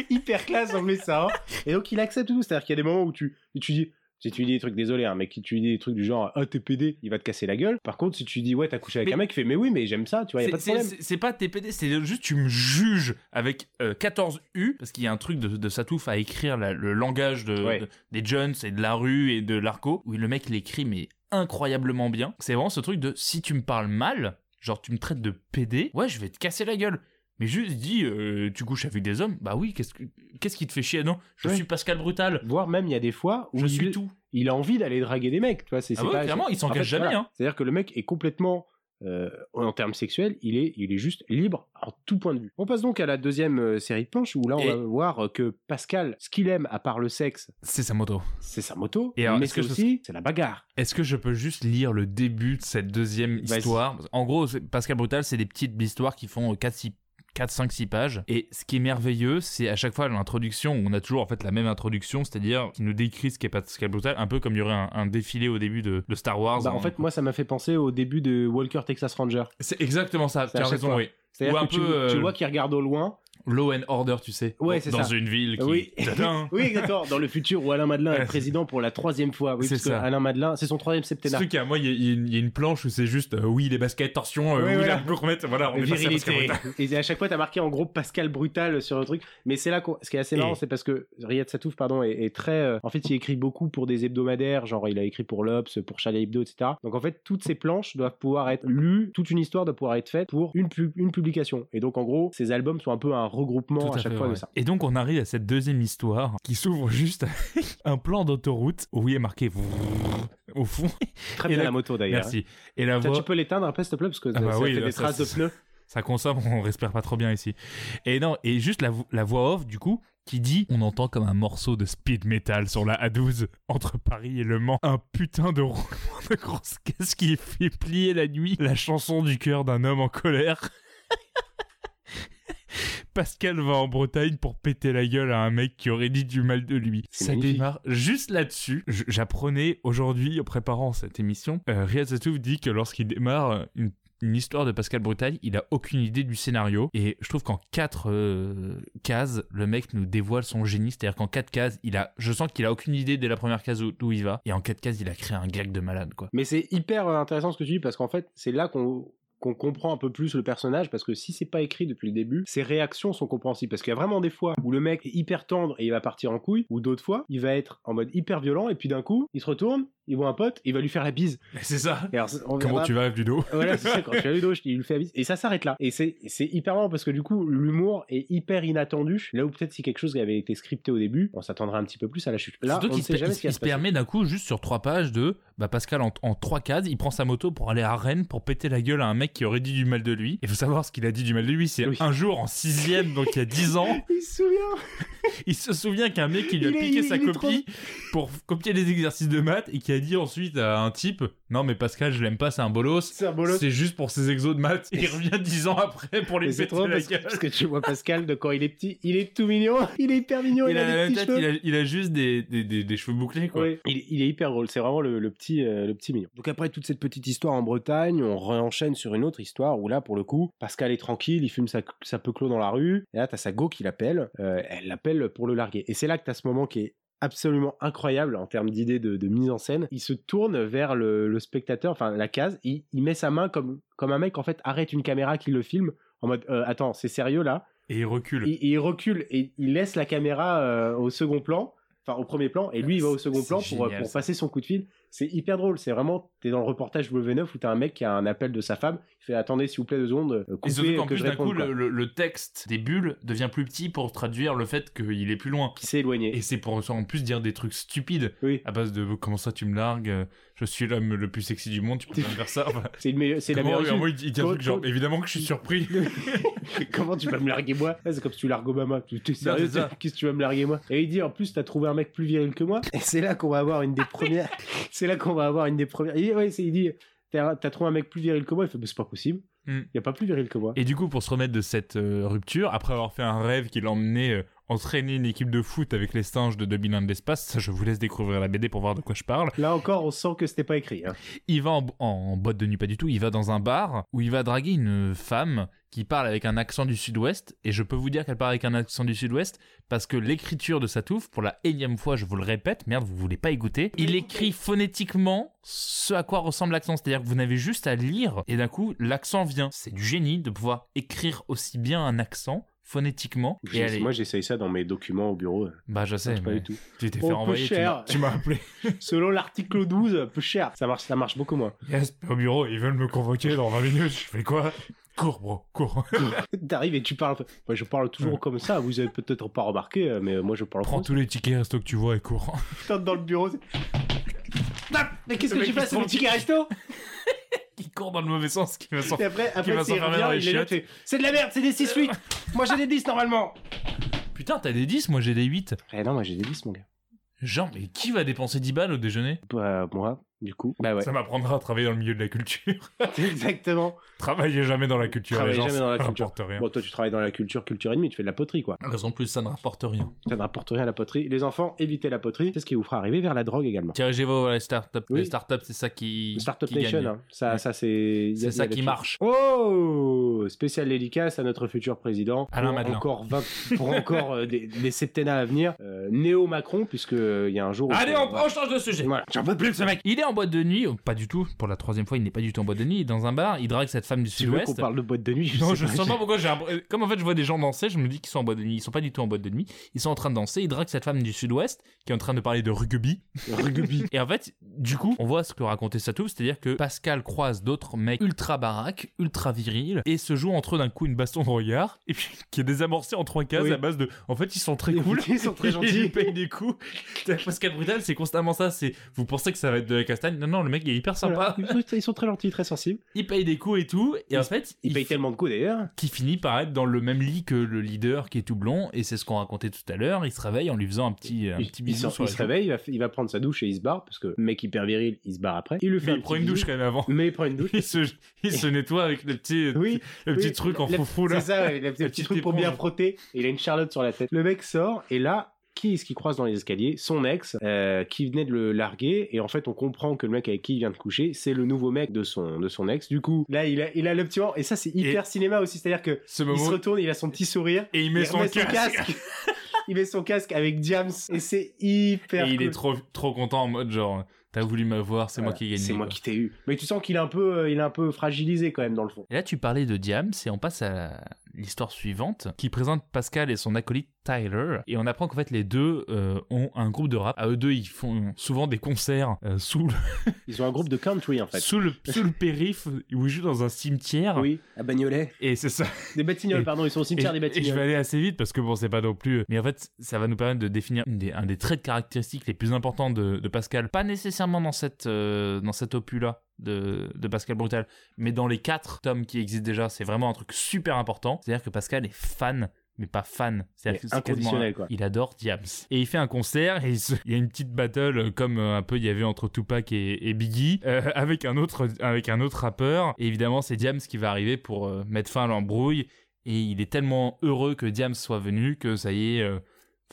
[laughs] Hyper classe en met ça. hein. Et donc il accepte tout. C'est-à-dire qu'il y a des moments où tu, tu dis. Si tu lui dis des trucs, désolé, un mec qui tu lui dis des trucs du genre ah t'es il va te casser la gueule. Par contre, si tu lui dis ouais t'as couché avec Mais- un mec, il fait mais oui mais j'aime ça, tu vois, y a pas de C'est- problème. C'est pas TPD, c'est juste tu me juges avec euh, 14 U, parce qu'il y a un truc de, de Satouf à écrire la- le langage de, Ouais. de- des jeunes et de la rue et de l'arco, où le mec il écrit mais incroyablement bien. C'est vraiment ce truc de si tu me parles mal, genre tu me traites de PD, ouais je vais te casser la gueule. Mais juste dis, euh, tu couches avec des hommes, bah oui, qu'est-ce que- qu'est-ce qui te fait chier? Non, je Ouais. suis Pascal Brutal, Voire même il y a des fois où je il, suis tout. il a envie d'aller draguer des mecs, tu vois. C'est Ah c'est ouais, pas- clairement, il en s'engage fait, jamais. voilà. Hein. C'est-à-dire que le mec est complètement, euh, en termes sexuels, il est, il est juste libre en tout point de vue. On passe donc à la deuxième euh, série de planches où là on Et- va voir que Pascal, ce qu'il aime à part le sexe, C'est sa moto. c'est sa moto, Et alors, mais que c'est je- aussi c'est la bagarre. Est-ce que je peux juste lire le début de cette deuxième Vas-y. histoire? En gros, c'est- Pascal Brutal, c'est des petites histoires qui font 4, 6, 4 5, 6 pages. Et ce qui est merveilleux, c'est à chaque fois l'introduction, on a toujours en fait la même introduction, c'est-à-dire qui nous décrit ce qu'est Pascal Brutal, un peu comme il y aurait un, un défilé au début de, de Star Wars. Bah, en fait, moi, ça m'a fait penser au début de Walker Texas Ranger. c'est exactement ça, tu as raison, fois. oui. C'est-à-dire un que tu, peu, euh, tu vois qu'il regarde au loin. Law and Order, tu sais. Ouais, c'est Dans ça. une ville qui. Oui. [laughs] Oui, exactement. Dans le futur où Alain Madelin est président pour la troisième fois. Oui, C'est parce que ça. Alain Madelin, c'est son troisième Ce septennat. truc, à moi, il y, a- il y a une- il y a une planche où c'est juste, euh, oui, les baskets, torsion, euh, Ouais, oui, voilà. la gourmette, voilà, on est passé à Pascal virilité. Brutal. Et à chaque fois, t'as marqué en gros Pascal Brutal sur le truc. Mais c'est là qu'on- ce qui est assez marrant, Et- c'est parce que Riyad Satouf, pardon, est, est très. euh, en fait, il écrit beaucoup pour des hebdomadaires, genre il a écrit pour l'Obs, pour Charlie Hebdo, etc. Donc en fait, toutes ces planches doivent pouvoir être lues, toute une histoire doit pouvoir être faite pour une, une publication. Et donc en gros, ces albums sont un peu un regroupement à chaque fait, fois de ouais. ça. Et donc on arrive à cette deuxième histoire qui s'ouvre juste avec un plan d'autoroute où il est marqué au fond. Très bien la- la moto d'ailleurs. Merci. Et la voix, tu peux l'éteindre après, s'il te plaît, parce que Ah bah ça oui, fait là, des ça, traces de pneus. ça consomme, on respire pas trop bien ici. Et non, et juste la, la voix off du coup qui dit on entend comme un morceau de speed metal sur la A12 entre Paris et Le Mans un putain de roulement de grosse caisse qui fait plier la nuit la chanson du cœur d'un homme en colère. Pascal va en Bretagne pour péter la gueule à un mec qui aurait dit du mal de lui. Ça magnifique. démarre juste là-dessus. J'apprenais aujourd'hui, en préparant cette émission, euh, Riyad Satouf dit que lorsqu'il démarre euh, une, une histoire de Pascal Bretagne, il a aucune idée du scénario. Et je trouve qu'en quatre euh, cases, le mec nous dévoile son génie. C'est-à-dire qu'en quatre cases, il a, je sens qu'il a aucune idée dès la première case où, où il va. Et en quatre cases, il a créé un gag de malade, quoi. Mais c'est hyper intéressant ce que tu dis parce qu'en fait, c'est là qu'on qu'on comprend un peu plus le personnage parce que si c'est pas écrit depuis le début, ses réactions sont compréhensibles parce qu'il y a vraiment des fois où le mec est hyper tendre et il va partir en couille ou d'autres fois, il va être en mode hyper violent et puis d'un coup, il se retourne, il voit un pote, il va lui faire la bise. [laughs] C'est ça. Et alors, on Comment verra- tu vas, Ludo [laughs] Voilà, c'est ça, quand tu as Ludo, il lui fait la bise. Et ça s'arrête là. Et c'est c'est hyper marrant parce que du coup, l'humour est hyper inattendu. Là où peut-être si quelque chose avait été scripté au début, on s'attendrait un petit peu plus à la chute. Là, Surtout on ne sait jamais il- ce qui il se permet d'un coup, juste sur trois pages, de bah, Pascal en, en trois cases, il prend sa moto pour aller à Rennes pour péter la gueule à un mec qui aurait dit du mal de lui. Il faut savoir ce qu'il a dit du mal de lui. C'est Oui. un jour en sixième, donc il y a dix ans. [laughs] Il se souvient [laughs] il se souvient qu'un mec qui lui a Il piqué sa trop- copie pour copier les exercices de maths et qui a dit ensuite à un type Non, mais Pascal, je l'aime pas, c'est un bolos. C'est un bolos. C'est juste pour ses exos de maths. Et il revient dix ans après pour c'est péter trop la parce gueule. parce que tu vois Pascal de quand il est petit, il est tout mignon, [laughs] il est hyper mignon, il, Il a des petits tête, cheveux. il a, il a juste des, des, des, des cheveux bouclés, quoi. Oui, il, il est hyper drôle, c'est vraiment le, le petit, euh, le petit mignon. Donc après toute cette petite histoire en Bretagne, on réenchaîne sur une autre histoire où là, pour le coup, Pascal est tranquille, il fume sa, sa peu clos dans la rue, et là, t'as sa go qui l'appelle, euh, elle l'appelle pour le larguer. Et c'est là que t'as ce moment qui est absolument incroyable en termes d'idées de, de mise en scène. Il se tourne vers le, le spectateur, enfin la case, il, il met sa main comme, comme un mec en fait arrête une caméra qui le filme en mode euh, attends c'est sérieux là? Et il recule. il, il recule et il laisse la caméra euh, au second plan, enfin au premier plan, et lui il va au second plan pour, génial, pour ça. passer son coup de fil. C'est hyper drôle, c'est vraiment, t'es dans le reportage W9 où t'as un mec qui a un appel de sa femme, il fait attendez s'il vous plaît deux secondes, euh, Et coupez surtout qu'en que plus, d'un coup, le, texte des bulles devient plus petit pour traduire le fait qu'il est plus loin. Qui s'est éloigné. Et c'est pour en plus dire des trucs stupides Oui, à base de comment ça tu me largues, euh, je suis l'homme le plus sexy du monde, tu peux pas me faire ça. Enfin, [laughs] c'est le meilleur- c'est la meilleure excuse. gros, il dit un truc genre évidemment que je suis surpris. [laughs] Comment tu vas me larguer moi? C'est comme si tu largues Obama. Tu es sérieux? Qu'est-ce que tu vas me larguer moi? Et il dit en plus t'as trouvé un mec plus viril que moi. Et c'est là qu'on va avoir une des premières. [laughs] c'est là qu'on va avoir une des premières. Il dit, ouais, c'est- il dit t'as trouvé un mec plus viril que moi. Il fait bah, c'est pas possible. Il Hmm. y a pas plus viril que moi. Et du coup, pour se remettre de cette euh, rupture, après avoir fait un rêve qui l'emmenait entraîner une équipe de foot avec les singes de 2001 de l'espace, ça je vous laisse découvrir la BD pour voir de quoi je parle. Là encore, on sent que c'était pas écrit. hein. Il va en, en boîte de nuit, pas du tout, il va dans un bar où il va draguer une femme qui parle avec un accent du sud-ouest, et je peux vous dire qu'elle parle avec un accent du sud-ouest parce que l'écriture de Satouf, pour la énième fois, je vous le répète, merde, vous voulez pas écouter, il écrit phonétiquement ce à quoi ressemble l'accent, c'est-à-dire que vous n'avez juste à lire, et d'un coup, l'accent vient. C'est du génie de pouvoir écrire aussi bien un accent phonétiquement et Moi, j'essaye ça dans mes documents au bureau. bah je sais pas du tout. tu t'es Oh, fait tu cher. m'as- tu m'as appelé [laughs] Selon l'article 12, peu cher. Ça marche, ça marche beaucoup moins. yes au bureau ils veulent me convoquer dans 20 minutes je fais quoi? Cours bro cours [laughs] T'arrives et tu parles. Moi, je parle toujours comme ça. Vous avez peut-être pas remarqué, euh, mais moi, je parle Prends tous les tickets resto que tu vois et cours. Putain, dans le bureau. c'est- Ah, Mais qu'est-ce Le que tu fais mon se ticket resto [laughs] Qui court dans le mauvais sens, qui va s'en... Et après, va après dans les chiottes. tu fais, C'est de la merde, c'est des 6-8 [laughs] Moi j'ai des 10 normalement Putain, t'as des 10, moi j'ai des 8. Eh non, moi j'ai des 10, mon gars. Genre, mais qui va dépenser 10 balles au déjeuner? Bah, moi, du coup. Bah ouais. Ça m'apprendra à travailler dans le milieu de la culture. [laughs] Exactement. Travaillez jamais dans la culture, Travaillez jamais dans la ça culture. rapporte rien. Bon, toi tu travailles dans la culture, culture et demie, tu fais de la poterie quoi. Raison de plus, ça ne rapporte rien. Ça ne rapporte rien à la poterie. Les enfants, évitez la poterie. C'est ce qui vous fera arriver vers la drogue également. Dirigez vos les startups. Oui. Les startups, c'est ça qui, Startup qui Nation, gagne. hein. ça, Ouais. ça c'est. C'est ça qui marche. Oh Spécial dédicace à notre futur président. Alain pour Madelin. encore 20, pour encore euh, des, des septennats à venir. Euh, Néo Macron, puisque euh, il y a un jour. Allez, on, change de sujet. Voilà. J'en peux plus de ce mec. Il est en boîte de nuit, oh, pas du tout, pour la troisième fois, il n'est pas du tout en boîte de nuit, il est dans un bar, il drague cette femme du Tu sud-ouest. parle de boîte de nuit Non, sais je sens pas pourquoi j'ai un- Comme en fait, je vois des gens danser, je me dis qu'ils sont en boîte de nuit. Ils sont pas du tout en boîte de nuit. Ils sont en train de danser. Ils draguent cette femme du sud-ouest qui est en train de parler de rugby. Rugby. [laughs] Et en fait, du coup, on voit ce que racontait Satouf, c'est-à-dire que Pascal croise d'autres mecs ultra baraques, ultra virils, et se joue entre eux d'un coup une baston de regard, et puis [laughs] qui est désamorcé en trois cases Oui. à base de. En fait, ils sont très Ils- cool. ils sont très [laughs] Ils gentils. lui payent des coups. Pascal Brutal, c'est constamment ça. C'est vous pensez que ça va être de la castagne Non, non, le mec il est hyper sympa. Voilà. Ils sont très gentils, très sensibles. Il paye des coups et tout, et en fait, il payent tellement de coups d'ailleurs. qui finit par être dans le même lit que le leader qui est tout blond et c'est ce qu'on racontait tout à l'heure il se réveille en lui faisant un petit un Il, petit bisou sur il se réveille, il va, il va prendre sa douche et il se barre, parce que mec hyper viril, il se barre après. Il lui fait Mais un il prend une douche quand même avant Mais il prend une douche. [laughs] il se il se nettoie avec le petit Oui, le petit oui, truc en foufou là C'est ça, le [laughs] petit, truc pour bien frotter. Il a une charlotte sur la tête. Le mec sort, et là, qui est-ce qu'il croise dans les escaliers? Son ex, euh, qui venait de le larguer. Et en fait, on comprend que le mec avec qui il vient de coucher, c'est le nouveau mec de son, de son ex. Du coup, là, il a, il a le petit moment. Et ça, c'est hyper cinéma aussi. C'est-à-dire que ce il se retourne, il a son petit sourire. et il met son casque, [laughs] il met son casque avec James. Et c'est hyper et il cool. est trop trop content en mode genre t'as voulu m'avoir c'est moi qui ai gagné C'est moi quoi. qui t'ai eu. Mais tu sens qu'il est un peu, euh, il est un peu fragilisé quand même dans le fond. Et là, tu parlais de Diams et on passe à l'histoire suivante qui présente Pascal et son acolyte Tyler. Et on apprend qu'en fait, les deux euh, ont un groupe de rap. À eux deux, ils font souvent des concerts euh, sous, le, [laughs] Ils ont un groupe de country en fait. sous, le, sous le [laughs] périph' où ils jouent dans un cimetière. Oui, à Bagnolet. Et c'est ça. Des Batignolles, pardon, ils sont au Et, cimetière des et je Batignolles. vais aller assez vite parce que bon, c'est pas non plus. Mais en fait, ça va nous permettre de définir une des- un des traits de caractéristiques les plus importants de, de Pascal. Pas nécessairement dans cette euh, dans cet opus-là de, de Pascal Brutal, mais dans les quatre tomes qui existent déjà, c'est vraiment un truc super important. C'est-à-dire que Pascal est fan mais pas fan. C'est inconditionnel, quoi. Il adore Diams. Et il fait un concert et il, se- il y a une petite battle euh, comme euh, un peu il y avait entre Tupac et, et Biggie euh, [laughs] avec un autre avec un autre rappeur. Et évidemment, c'est Diams qui va arriver pour euh, mettre fin à l'embrouille. Et il est tellement heureux que Diams soit venu que ça y est, euh,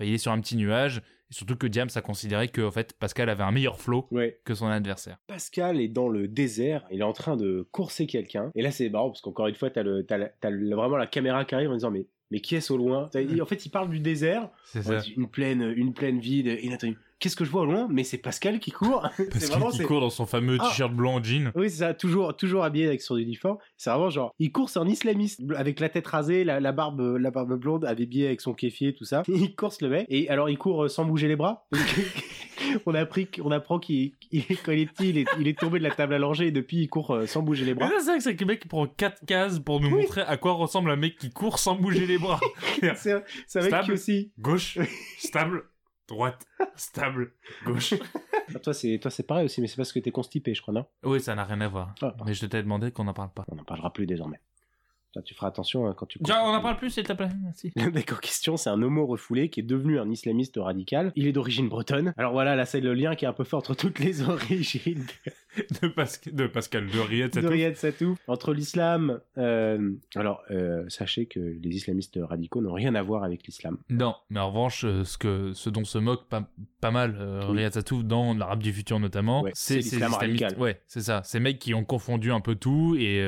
il est sur un petit nuage. Et surtout que Diams a considéré que en fait Pascal avait un meilleur flow Ouais. que son adversaire. Pascal est dans le désert, il est en train de courser quelqu'un. Et là, c'est marrant parce qu'encore une fois, t'as le, t'as t'as vraiment la caméra qui arrive en disant mais mais qui est-ce au loin? [laughs] En fait, il parle du désert, C'est une plaine, une plaine vide. Qu'est-ce que je vois au loin? Mais c'est Pascal qui court. [laughs] Pascal vraiment, qui court dans son fameux Ah. t-shirt blanc en jean. Oui, c'est ça, toujours, toujours habillé avec son uniforme. C'est vraiment genre, il court, c'est un islamiste, avec la tête rasée, la, la barbe, la barbe blonde, habillé avec son kéfier, tout ça. [laughs] Il course le mec, et alors il court euh, sans bouger les bras. [laughs] on, appris, apprend qu'il, quand il est petit, il est, il est tombé de la table à langer, et depuis il court euh, sans bouger les bras. c'est vrai que c'est le mec qui prend 4 cases pour nous Oui. montrer à quoi ressemble un mec qui court sans bouger les bras. C'est un, mec Stable. qui aussi. Gauche, stable, droite, [laughs] stable, gauche. Ah, toi, c'est, toi, c'est pareil aussi, mais c'est parce que t'es constipé, je crois, non? Oui, ça n'a rien à voir. Ah. Mais je t'ai demandé qu'on n'en parle pas. On n'en parlera plus désormais. Toi, tu feras attention hein, quand tu. Tiens, on en parle plus, s'il te plaît. Merci. [laughs] Le mec en question, c'est un homo refoulé qui est devenu un islamiste radical. Il est d'origine bretonne. Alors voilà, là, c'est le lien qui est un peu fort entre toutes les [laughs] origines De, Pascal, de Pascal de Riette, c'est de tout. Riyad Satou. Entre l'islam. euh, alors, euh, sachez que les islamistes radicaux n'ont rien à voir avec l'islam. Non, mais en revanche, euh, ce, que, ce dont se moque pas, pas mal euh, Oui. Riyad Satouf dans l'arabe du futur notamment, Ouais, c'est c'est l'islam radical. Ouais, c'est ça. Ces mecs qui ont confondu un peu tout et.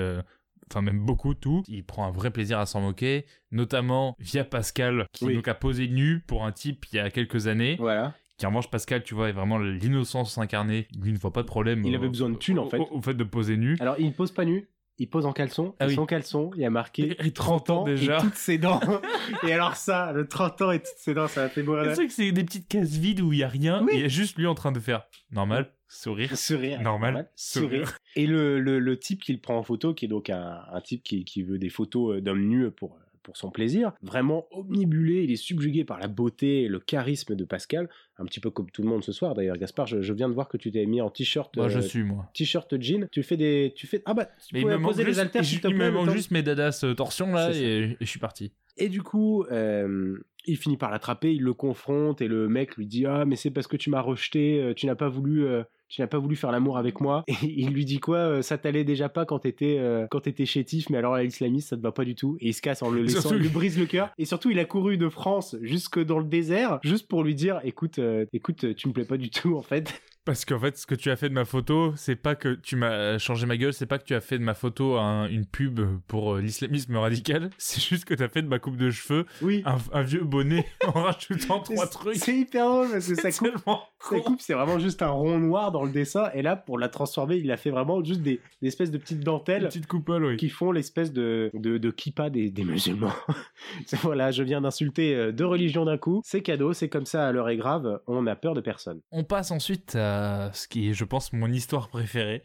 Enfin, même beaucoup tout. Il prend un vrai plaisir à s'en moquer, notamment via Pascal, qui Oui. donc a posé nu pour un type il y a quelques années. Voilà. Qui en revanche, Pascal, tu vois, est vraiment l'innocence incarnée. Lui ne voit pas de problème. Il avait besoin de thunes, en fait. Au, au fait de poser nu. Alors, il ne pose pas nu. Il pose en caleçon. Ah et oui. son caleçon, il y a marqué Et 30 ans déjà. et toutes ses dents. [laughs] et alors ça, le 30 ans et toutes ses dents, ça m'a fait mourir. C'est vrai que c'est des petites cases vides où il y a rien. Oui. Et il y a juste lui en train de faire normal, sourire. [laughs] Sourire. Normal, Sourire. sourire. Et le, le, le type qu'il prend en photo, qui est donc un, un type qui, qui veut des photos euh, d'hommes nus pour, pour son plaisir, vraiment omnibulé, il est subjugué par la beauté et le charisme de Pascal, un petit peu comme tout le monde ce soir d'ailleurs. Gaspard, je, je viens de voir que tu t'es mis en t-shirt. Moi, je euh, suis, moi. T-shirt jean, tu fais des, tu fais, ah bah, tu manque poser les haltères il me manque juste mes dadas euh, torsion là et je suis parti. Et du coup, euh, il finit par l'attraper, il le confronte et le mec lui dit ah mais c'est parce que tu m'as rejeté, euh, tu n'as pas voulu, euh, tu n'as pas voulu faire l'amour avec moi. Et [laughs] il lui dit quoi euh, Ça t'allait déjà pas quand t'étais quand t'étais chétif, mais alors à l'islamiste ça te va pas du tout. Et il se casse en le laissant, Surtout- il lui brise le cœur. Et surtout, il a couru de France jusque dans le désert juste pour lui dire écoute, écoute, tu me plais pas du tout en fait. Parce qu'en fait, ce que tu as fait de ma photo, c'est pas que tu m'as changé ma gueule, c'est pas que tu as fait de ma photo un- une pub pour euh, l'islamisme radical, [laughs] c'est juste que tu as fait de ma coupe de cheveux Oui. un, un vieux bonnet [laughs] en rajoutant trois trucs. C'est hyper drôle parce que ça C'est coupe tellement Sa con. coupe, c'est vraiment juste un rond noir dans le dessin. Et là, pour la transformer, il a fait vraiment juste des, des espèces de petites dentelles petite coupole, oui. qui font l'espèce de, de, de kippa des, des musulmans. [laughs] Voilà, je viens d'insulter euh, deux religions d'un coup. C'est cadeau, c'est comme ça, à l'heure est grave. On n'a peur de personne. On passe ensuite à ce qui est, je pense, mon histoire préférée.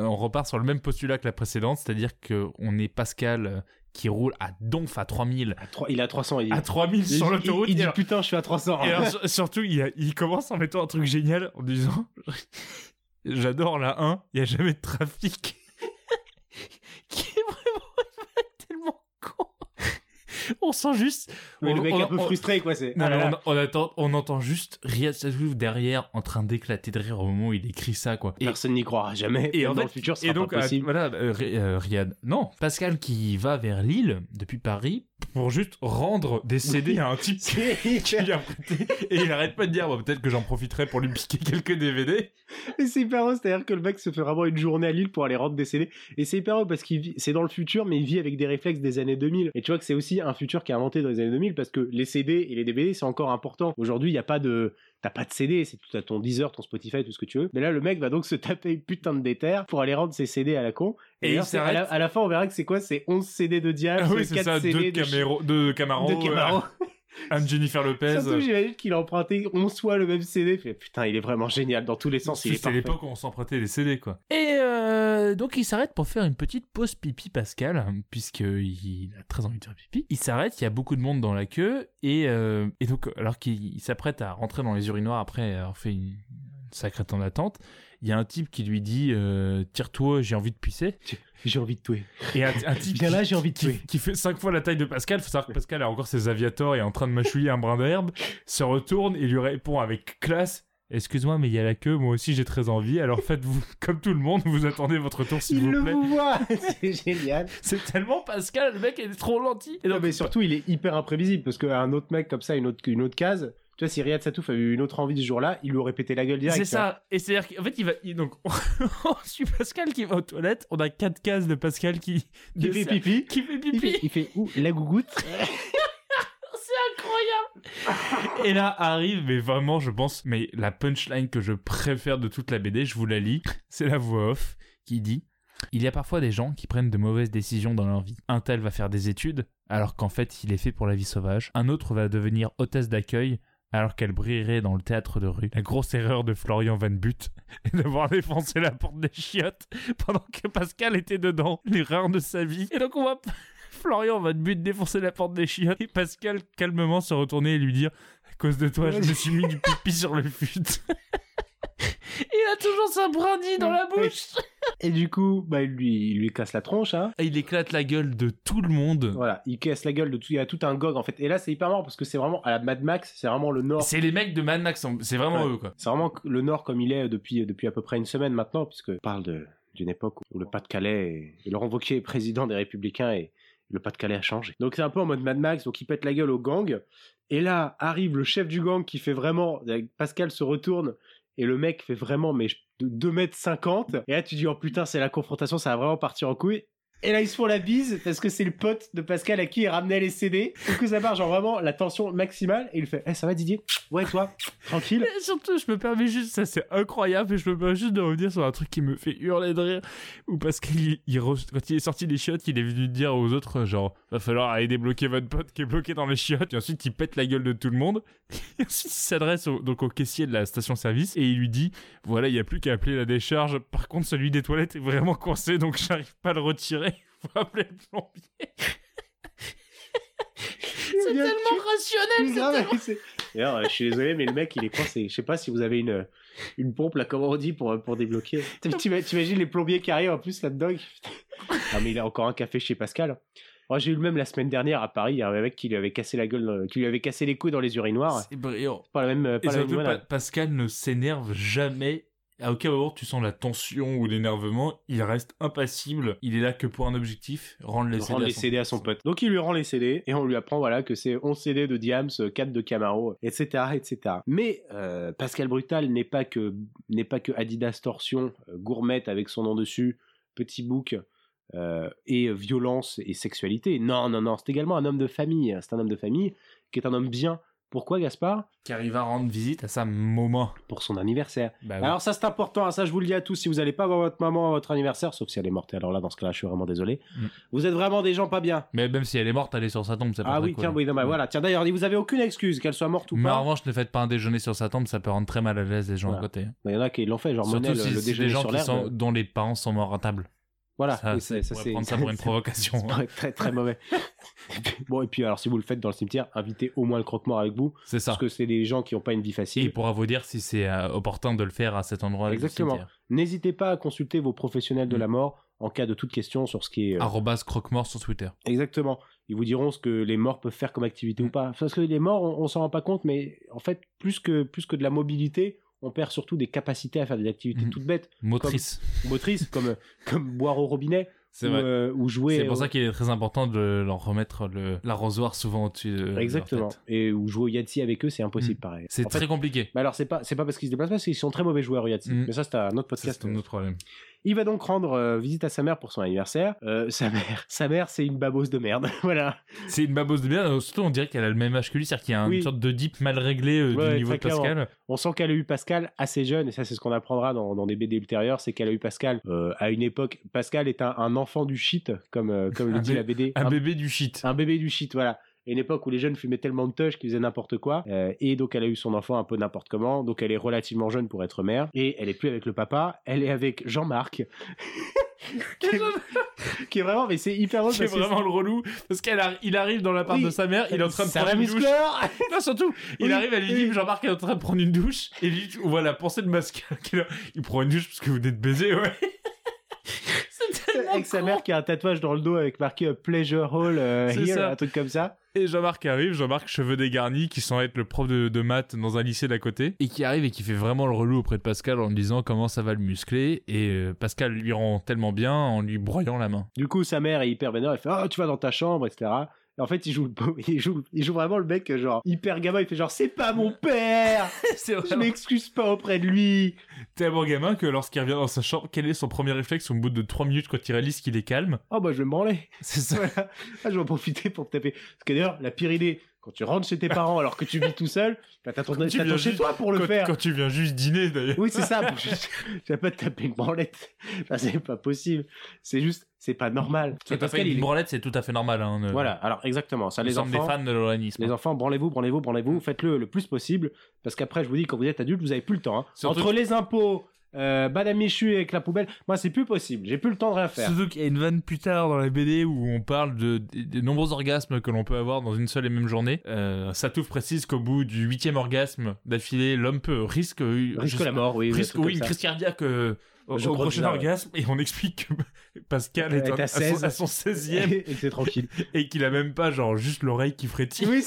Euh, on repart sur le même postulat que la précédente, c'est-à-dire qu'on est Pascal euh, qui roule à donf à 3000, À trois- il a 300. Il, à 3000 il- sur il- l'autoroute. Il, et dit alors- putain, je suis à 300. Et alors, [laughs] surtout, il, a- il commence en mettant un truc génial en disant [laughs] J'adore la 1, il n'y a jamais de trafic. Qui est vraiment un mec tellement con. On sent juste. Mais on- le mec on- un peu on- frustré, quoi. C'est. Non, ah là non, là. on, on attend, on entend juste Riyad Satouf derrière en train d'éclater de rire au moment où il écrit ça, quoi. Et, Personne n'y croira jamais. et en dans fait- le futur, ce et sera donc, pas euh, possible. voilà, euh, euh, Riyad. Non, Pascal qui va vers Lille depuis Paris pour juste rendre des CD à un type [laughs] qui hyper- lui a prêté. Et il arrête pas de dire, bon, peut-être que j'en profiterai pour lui piquer quelques DVD. Et c'est hyper drôle, c'est-à-dire que le mec se fait vraiment une journée à Lille pour aller rendre des CD. Et c'est hyper parce qu'il vit, c'est dans le futur, mais il vit avec des réflexes des années 2000. Et tu vois que c'est aussi un futur qui est inventé dans les années 2000 parce que les CD et les DVD, c'est encore important. Aujourd'hui, il n'y a pas de, t'as pas de CD, c'est tout à ton Deezer, ton Spotify, tout ce que tu veux. Mais là, le mec va donc se taper une putain de déter pour aller rendre ses CD à la con. Et il à, la, à la fin, on verra que c'est quoi? C'est 11 CD de Diaz, Ah oui, c'est 4 ça, CD de, Camaro, deux Camaro, de Camaro. [laughs] Anne Jennifer Lopez. Surtout, j'imagine qu'il a emprunté 11 fois le même CD. Fait, putain, il est vraiment génial dans tous les sens. C'était l'époque où on s'empruntait des CD, quoi. Et euh, donc, il s'arrête pour faire une petite pause pipi, Pascal, puisqu'il a très envie de faire pipi. Il s'arrête, il y a beaucoup de monde dans la queue, et, euh, et donc, alors qu'il il s'apprête à rentrer dans les urinoirs après avoir fait une, sacrée temps d'attente, il y a un type qui lui dit euh, Tire-toi, j'ai envie de pisser. J'ai envie de tuer. Et un, un type [laughs] qui, là, j'ai envie de tuer. qui fait 5 fois la taille de Pascal, faut savoir que Pascal a encore ses aviators et est en train de mâchouiller un brin d'herbe, se retourne et lui répond avec classe Excuse-moi, mais il y a la queue, moi aussi j'ai très envie, alors faites-vous [laughs] comme tout le monde, vous attendez votre tour s'il Il vous le plaît. vous voit [laughs] C'est génial. C'est tellement Pascal, le mec il est trop gentil. Et Non, mais surtout, il est hyper imprévisible parce qu'un autre mec comme ça, une autre, une autre case, tu vois, si Riyad Satouf avait eu une autre envie ce jour-là, il lui aurait pété la gueule direct. C'est ça. Et c'est-à-dire qu'en fait, il va. il- donc, [laughs] on suit Pascal qui va aux toilettes. On a quatre cases de Pascal qui. Qui fait pipi. Qui fait Il pipi. fait, il fait ouh, la gougoute. [laughs] C'est incroyable. Et là arrive, mais vraiment, je pense, mais la punchline que je préfère de toute la BD, je vous la lis. C'est la voix off qui dit. Il y a parfois des gens qui prennent de mauvaises décisions dans leur vie. Un tel va faire des études, alors qu'en fait il est fait pour la vie sauvage. Un autre va devenir hôtesse d'accueil, alors qu'elle brillerait dans le théâtre de rue. La grosse erreur de Florian Van Butt [laughs] est d'avoir défoncé la porte des chiottes pendant que Pascal était dedans. L'erreur de sa vie. Et donc on voit [laughs] Florian Van Butt défoncer la porte des chiottes et Pascal calmement se retourner et lui dire à cause de toi je me suis mis du pipi sur le fut. [laughs] [laughs] Il a toujours sa brindille dans la bouche. Et du coup, bah, il lui, il lui casse la tronche, hein. Et il éclate la gueule de tout le monde. Voilà, il casse la gueule de tout, il y a tout un gog en fait. Et là, c'est hyper marrant parce que c'est vraiment à la Mad Max, c'est vraiment le Nord. C'est les mecs de Mad Max, c'est vraiment Ouais. eux quoi. C'est vraiment le Nord comme il est depuis, depuis à peu près une semaine maintenant, puisque on parle de- d'une époque où le Pas-de-Calais est- et Laurent Wauquiez est président des Républicains et le Pas-de-Calais a changé. Donc c'est un peu en mode Mad Max, donc il pète la gueule au gang. Et là arrive le chef du gang qui fait vraiment. Pascal se retourne et le mec fait vraiment mais de 2 mètres 50. Et là tu dis oh putain, c'est la confrontation, ça va vraiment partir en couille. Et là, ils se font la bise parce que c'est le pote de Pascal à qui il ramenait les CD. Du coup, ça part, genre vraiment la tension maximale. Et il fait Eh, Ça va, Didier? Ouais, toi? Tranquille. Et surtout, je me permets juste, ça c'est incroyable, et je me permets juste de revenir sur un truc qui me fait hurler de rire, où Pascal, il, quand il est sorti des chiottes, il est venu dire aux autres, genre, va falloir aller débloquer votre pote qui est bloqué dans les chiottes, et ensuite il pète la gueule de tout le monde, [laughs] et ensuite il s'adresse au, donc au caissier de la station-service, et il lui dit, voilà, il n'y a plus qu'à appeler la décharge, par contre celui des toilettes est vraiment coincé, donc j'arrive pas à le retirer, [laughs] faut appeler le plombier. C'est tellement rationnel, c'est Non, tellement- je suis désolé, mais le mec, il est coincé. Je sais pas si vous avez une, une pompe, là, comment on dit, pour, pour débloquer. T'ima- T'imagines les plombiers qui arrivent en plus là-dedans. Ah, [laughs] mais il a encore un café chez Pascal. Moi, j'ai eu le même la semaine dernière à Paris. Il y a un mec qui lui avait cassé la gueule, dans- qui lui avait cassé les couilles dans les urinoirs. C'est brillant. Pas la même, Et pas la même. Pa- Pascal ne s'énerve jamais. À aucun moment tu sens la tension ou l'énervement, il reste impassible. Il est là que pour un objectif, rendre les CD, rendre à les son- CD à son pote. Donc il lui rend les CD et on lui apprend voilà que c'est 11 CD de Diams, 4 de Camaro, etc., etc. Mais euh, Pascal Brutal n'est pas que n'est pas que Adidas Torsion, euh, gourmette avec son nom dessus, petit bouc euh, et violence et sexualité. Non, non, non, c'est également un homme de famille. C'est un homme de famille qui est un homme bien. Pourquoi Gaspard? Qui arrive à rendre visite à sa maman. Pour son anniversaire. Bah oui. Alors ça c'est important, hein, ça je vous le dis à tous, si vous n'allez pas voir votre maman à votre anniversaire, sauf si elle est morte, alors là dans ce cas-là je suis vraiment désolé, Mm. vous êtes vraiment des gens pas bien. Mais même si elle est morte, elle est sur sa tombe, c'est pas Ah oui, cool. tiens, oui, non, bah, Ouais. voilà. Tiens, d'ailleurs, vous avez aucune excuse, qu'elle soit morte ou Mais pas. en revanche, ne faites pas un déjeuner sur sa tombe, ça peut rendre très mal à l'aise les gens Voilà. à côté. Il y en a qui l'ont fait, genre Surtout Monel, si le déjeuner des gens sur qui sont, dont les parents sont morts à table. Voilà, Ça, oui, ça, c'est prendre ça pour une [laughs] provocation. ça être très très mauvais. Et puis- [laughs] bon, et puis alors, si vous le faites dans le cimetière, invitez au moins le croque-mort avec vous, C'est ça. parce que c'est des gens qui n'ont pas une vie Et facile. il pourra vous dire si c'est euh, opportun de le faire à cet endroit. Exactement. N'hésitez pas à consulter vos professionnels de Mm. la mort en cas de toute question sur ce qui est. euh, croque-mort sur Twitter. Exactement. Ils vous diront ce que les morts peuvent faire comme activité Mm. ou pas. Parce que les morts, on, on s'en rend pas compte, mais en fait, plus que, plus que de la mobilité, on perd surtout des capacités à faire des activités Mm. toutes bêtes, Motrice. motrices, comme, [laughs] comme boire au robinet C'est ou, vrai. euh, ou jouer. C'est pour ça qu'il est très important de leur remettre le- l'arrosoir souvent au-dessus de leur Exactement. tête. Et ou jouer au Yahtzee avec eux, c'est impossible Mm. pareil. C'est très fait, compliqué. mais alors c'est pas c'est pas parce qu'ils se déplacent pas, c'est qu'ils sont très mauvais joueurs au Yahtzee. Mm. Mais ça c'est un autre podcast. C'est un autre problème. Il va donc rendre euh, visite à sa mère pour son anniversaire. Euh, sa mère, [laughs] sa mère c'est une babose de merde. [laughs] voilà. C'est une babose de bien. Surtout, on dirait qu'elle a le même âge que lui. C'est-à-dire qu'il y a Oui. une sorte de dip mal réglé euh, Ouais, du niveau de Pascal. On sent qu'elle a eu Pascal assez jeune, et ça c'est ce qu'on apprendra dans, dans des BD ultérieures, c'est qu'elle a eu Pascal euh, à une époque. Pascal est un, un enfant du shit, comme, comme le [laughs] dit la BD. Un Un- bébé du shit. un bébé du shit, voilà. Et une époque où les jeunes fumaient tellement de touches qu'ils faisaient n'importe quoi. Euh, et donc, elle a eu son enfant un peu n'importe comment. Donc, elle est relativement jeune pour être mère. Et elle est plus avec le papa. Elle est avec Jean-Marc. [laughs] qui, est, qui est vraiment, mais c'est hyper drôle C'est vraiment le relou parce qu'il il arrive dans l'appart Oui. de sa mère, il est en train de prendre une douche. [laughs] Non, surtout, il Oui, arrive, elle lui dit. Jean-Marc est en train de prendre une douche et lui on voit la pensée de là. [laughs] Il prend une douche parce que vous venez de baiser, ouais. Avec sa mère qui a un tatouage dans le dos avec marqué euh, Pleasure Hall euh, C'est here, ça. un truc comme ça. Et Jean-Marc arrive, Jean-Marc cheveux dégarnis, qui semble être le prof de, de maths dans un lycée d'à côté, et qui arrive et qui fait vraiment le relou auprès de Pascal en lui disant comment ça va le muscler, et euh, Pascal lui rend tellement bien en lui broyant la main. Du coup, sa mère est hyper vénère, elle fait Oh, tu vas dans ta chambre, etc. Et en fait, il joue, le [laughs] il joue, il joue vraiment le mec, euh, genre, hyper gamin, il fait genre, c'est pas mon père [laughs] C'est Je m'excuse pas auprès de lui tellement gamin que lorsqu'il revient dans sa chambre, quel est son premier réflexe au bout de 3 minutes quand il réalise qu'il est calme? Oh, bah, je vais me branler C'est ça. [laughs] Voilà. Ah, je vais en profiter pour me taper. Parce que d'ailleurs, la pire idée, quand tu rentres chez tes parents alors que tu vis tout seul, bah, t'as ton, ton chez juste- toi pour le quand, faire. quand tu viens juste dîner d'ailleurs. Oui, c'est ça. [laughs] Tu vas pas te taper une branlette. [laughs] Enfin, c'est pas possible. C'est juste, c'est pas normal. Fait, il une branlette, c'est tout à fait normal. Hein, Voilà, alors exactement. Ça, Nous les enfants, des fans de l'oranisme. les enfants, branlez-vous, branlez-vous, branlez-vous. Faites-le le plus possible. Parce qu'après, je vous dis, quand vous êtes adulte, vous avez plus le temps. hein. Entre les impôts, euh, Madame Michu avec la poubelle, moi, c'est plus possible. J'ai plus le temps de rien faire. Surtout qu'il y a une vanne plus tard dans la BD où on parle de, des- nombreux orgasmes que l'on peut avoir dans une seule et même journée. Euh, Satouf précise qu'au bout du huitième orgasme d'affilée, l'homme peut risque, Risque je sais la mort, oui. risque, oui, une crise cardiaque euh, au, prochain ouais. orgasme. Et on explique que [laughs] Pascal est, à à, son, 16. à son 16e Et que c'est tranquille. et qu'il a même pas genre juste l'oreille qui frétille. oui,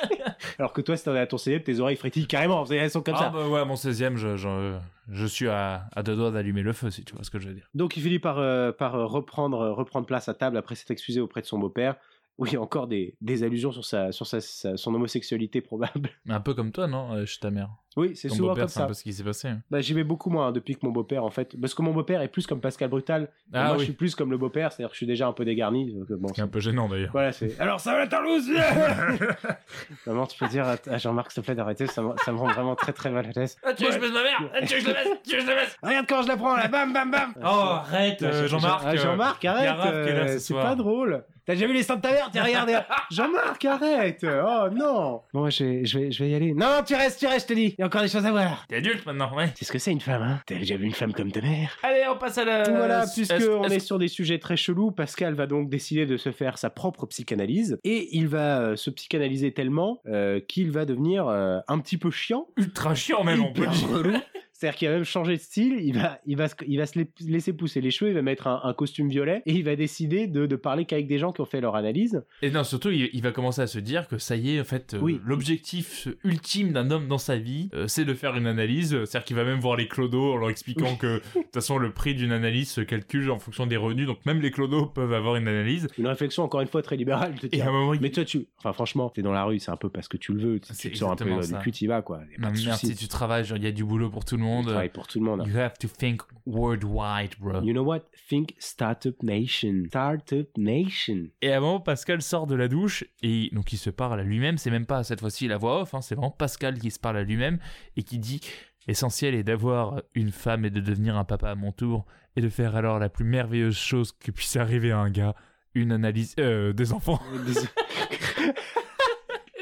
[laughs] Alors que toi, si t'en es à ton célèbre, tes oreilles frétillent carrément. Elles sont comme ah ça. bah ouais, mon 16e, je, je, je suis à, à deux doigts d'allumer le feu, si tu vois ce que je veux dire. Donc il finit par, euh, par euh, reprendre, euh, reprendre place à table après s'être excusé auprès de son beau-père. Oui, encore des, des allusions sur, sa, sur sa, sa- son homosexualité probable. Un peu comme toi, non, euh, chez ta mère? Oui, c'est souvent beau-père, comme c'est un ça. peu ce qui s'est passé. hein. Bah, J'y vais beaucoup moins hein, depuis que mon beau-père, en fait. Parce que mon beau-père est plus comme Pascal Brutal. Ah moi, oui, je suis plus comme le beau-père, c'est-à-dire que je suis déjà un peu dégarni. donc, euh, bon, c'est un peu gênant d'ailleurs. Voilà, c'est. Alors ça va la tarlouse [laughs] Maman, tu peux dire à, Jean-Marc, s'il te plaît, d'arrêter, ça, me- ça me rend vraiment très très mal à l'aise. Ah, tu veux que je baisse ma mère? Ah, Tu veux que je la baisse? Tu veux que je la baisse? Regarde quand je la prends là, bam bam bam Oh, arrête, euh, Jean-Marc. Ah, Jean-Marc, y a arrête euh, C'est pas drôle T'as déjà vu les seins de ta mère? T'es regardé [laughs] Jean-Marc, arrête Oh non Bon, moi, je vais, je, vais, je vais y aller. Non, tu restes, tu restes, je te dis encore des choses à voir T'es adulte maintenant, ouais. C'est ce que c'est une femme, hein? T'as déjà vu une femme comme ta mère? Allez, on passe à la. Voilà, puisque on est sur des sujets très chelous, Pascal va donc décider de se faire sa propre psychanalyse et il va euh, se psychanalyser tellement euh, qu'il va devenir euh, un petit peu chiant, ultra chiant même, on peut dire. [laughs] C'est-à-dire qu'il va même changer de style, il va, il va, se, il va se la- laisser pousser les cheveux, il va mettre un, un costume violet et il va décider de, de parler qu'avec des gens qui ont fait leur analyse. Et non, surtout, il, il va commencer à se dire que ça y est, en fait, euh, Oui. l'objectif ultime d'un homme dans sa vie, euh, c'est de faire une analyse. C'est-à-dire qu'il va même voir les clodos en leur expliquant que, de toute façon, le prix d'une analyse se calcule en fonction des revenus. Donc, même les clodos peuvent avoir une analyse. Une réflexion encore une fois très libérale. de Et dire, à un moment, il mais toi, tu, enfin franchement, t'es dans la rue, c'est un peu parce que tu le veux, tu, C'est tu te un peu du cul, t'y vas quoi. Y a pas Non, de merde, souci. si tu travailles, il y a du boulot pour tout le Tu monde. travailles pour tout le monde. hein. You have to think worldwide, bro. You know what? Think Startup Nation. Startup Nation. Et à un moment, Pascal sort de la douche et donc il se parle à lui-même. C'est même pas cette fois-ci la voix off, hein, c'est vraiment Pascal qui se parle à lui-même et qui dit L'essentiel est d'avoir une femme et de devenir un papa à mon tour et de faire alors la plus merveilleuse chose que puisse arriver à un gars, une analyse euh, des enfants. [laughs] [laughs]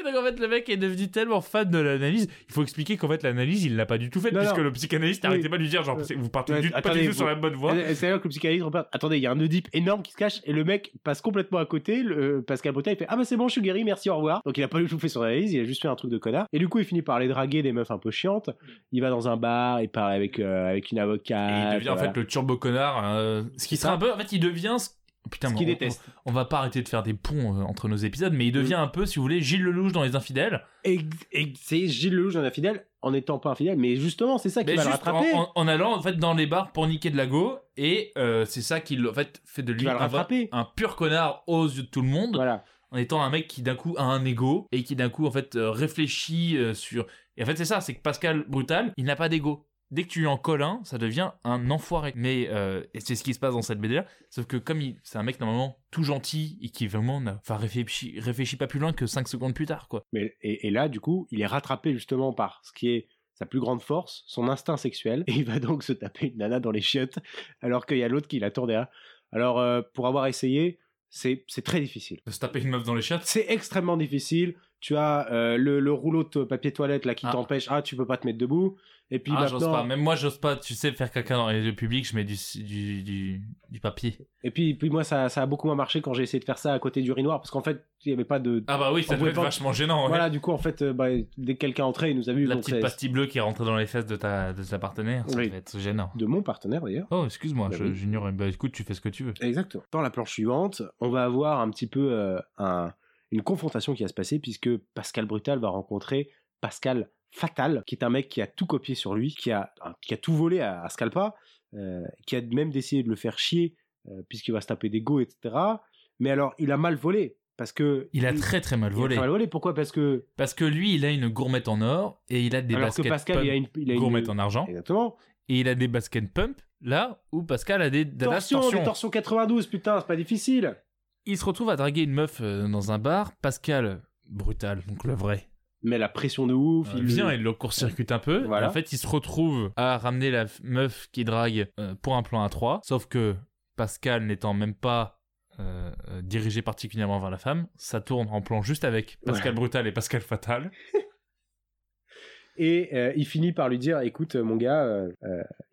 Donc en fait, le mec est devenu tellement fan de l'analyse. Il faut expliquer qu'en fait, l'analyse, il l'a pas du tout faite puisque non. le psychanalyste Oui. n'arrêtait pas de lui dire genre, Ouais. vous partez Ouais, du- pas du tout sur la bonne voie. C'est là que le psychanalyste repart. Attendez, il y a un Oedipe énorme qui se cache et le mec passe complètement à côté. Le, Pascal Bretagne il fait Ah bah c'est bon, je suis guéri, merci, au revoir. Donc il a pas du tout fait son analyse, il a juste fait un truc de connard. Et du coup, il finit par les draguer des meufs un peu chiantes. Il va dans un bar, il parle avec, euh, avec une Et avocate. il devient en fait le turbo connard. euh, ce qui sera un peu. En fait, il devient. ce- Putain, on- déteste. On, on va pas arrêter de faire des ponts euh, entre nos épisodes, mais il devient un peu, si vous voulez, Gilles Lelouch dans Les Infidèles. Et, et c'est Gilles Lelouch dans infidèle en étant pas infidèle, mais justement, c'est ça qui Mais va le rattraper. en, allant en fait dans les bars pour niquer de la go, et euh, c'est ça qui en fait fait de lui un, pur connard aux yeux de tout le monde, Voilà. en étant un mec qui d'un coup a un ego et qui d'un coup en fait euh, réfléchit sur. Et en fait c'est ça, c'est que Pascal Brutal, il n'a pas d'ego. Dès que tu lui en colles un, ça devient un enfoiré. Mais euh, c'est ce qui se passe dans cette BD. Sauf que comme il- c'est un mec normalement tout gentil et qui vraiment enfin réfléchit, réfléchit pas plus loin que 5 secondes plus tard quoi. Mais, et, et là, du coup, il est rattrapé justement par ce qui est sa plus grande force, son instinct sexuel, et il va donc se taper une nana dans les chiottes, alors qu'il y a l'autre qui l'attend derrière. Alors, euh, pour avoir essayé, c'est c'est très difficile. De se taper une meuf dans les chiottes. C'est extrêmement difficile. tu as euh, le, le rouleau de papier toilette là qui Ah. t'empêche, ah tu peux pas te mettre debout. Et puis Ah, j'ose maintenant, pas. Même moi, j'ose pas. Tu sais, faire caca dans les lieux publics, je mets du, du, du, du papier. et puis, puis moi ça, ça a beaucoup moins marché quand j'ai essayé de faire ça à côté d'urinoir parce qu'en fait il y avait pas de. Ah bah oui, ça pouvait être vachement gênant. ouais. Voilà, du coup en fait, euh, bah, dès que quelqu'un entrait, il nous a vu. La donc petite pastille bleue qui est rentrée dans les fesses de ta, de ta partenaire, ça Oui. va être gênant. de mon partenaire d'ailleurs. Oh, excuse-moi, Bah je- oui. j'ignore. Bah écoute, tu fais ce que tu veux. Exactement. Dans la planche suivante, on va avoir un petit peu euh, un- une confrontation qui va se passer puisque Pascal Brutal va rencontrer Pascal Fatal, qui est un mec qui a tout copié sur lui, qui a, qui a tout volé à, à Scalpa, euh, qui a même décidé de le faire chier euh, puisqu'il va se taper des go, etc. Mais alors, il a mal volé parce que Il a très très mal il a volé. mal volé. Pourquoi? Parce que Parce que lui, il a une gourmette en or et il a des alors que baskets Pascal, pump il a une, il a une- gourmette en argent exactement. et il a des baskets pump là où Pascal a des, de la Torsion, torsion. des torsions 92, putain, c'est pas difficile. Il se retrouve à draguer une meuf euh, dans un bar. Pascal, brutal, donc le vrai, Mais la pression de ouf, il vient et le court-circuite un peu. Voilà. En fait, il se retrouve à ramener la meuf qui drague euh, pour un plan à 3. Sauf que Pascal n'étant même pas euh, euh, dirigé particulièrement vers la femme, ça tourne en plan juste avec Pascal Ouais. Brutal et Pascal Fatal. [laughs] Et euh, il finit par lui dire, écoute, mon gars, euh,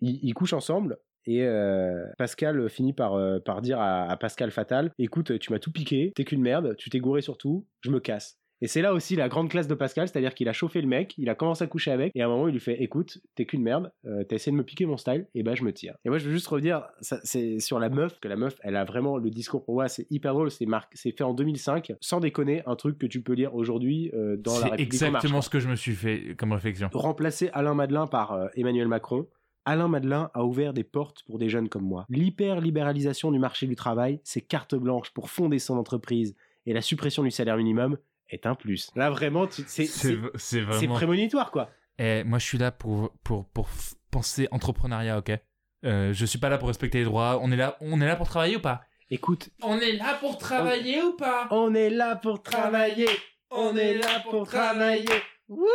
ils, ils couchent ensemble. Et euh, Pascal finit par, euh, par dire à, à Pascal Fatal, écoute, tu m'as tout piqué, t'es qu'une merde, tu t'es gouré sur tout, je me casse. Et c'est là aussi la grande classe de Pascal, c'est-à-dire qu'il a chauffé le mec, il a commencé à coucher avec, et à un moment il lui fait, écoute, t'es qu'une merde, euh, t'as essayé de me piquer mon style, et ben je me tire. Et moi je veux juste revenir, c'est sur la meuf, que la meuf, elle a vraiment le discours pour moi, c'est hyper drôle, c'est c'est fait en 2005, sans déconner, un truc que tu peux lire aujourd'hui euh, dans la C'est République exactement ce que je me suis fait comme réflexion. remplacer Alain Madelin par euh, Emmanuel Macron, Alain Madelin a ouvert des portes pour des jeunes comme moi. L'hyper-libéralisation du marché du travail, c'est carte blanche pour fonder son entreprise. Et la suppression du salaire minimum est un plus. Là, vraiment, c'est vraiment. prémonitoire, quoi. Eh, moi, je suis là pour, pour, pour penser entrepreneuriat, ok? Euh, Je suis pas là pour respecter les droits. On est là, on est là pour travailler ou pas? Écoute, On est là pour travailler ou pas? On est là pour travailler. On est là pour travailler. Wouh,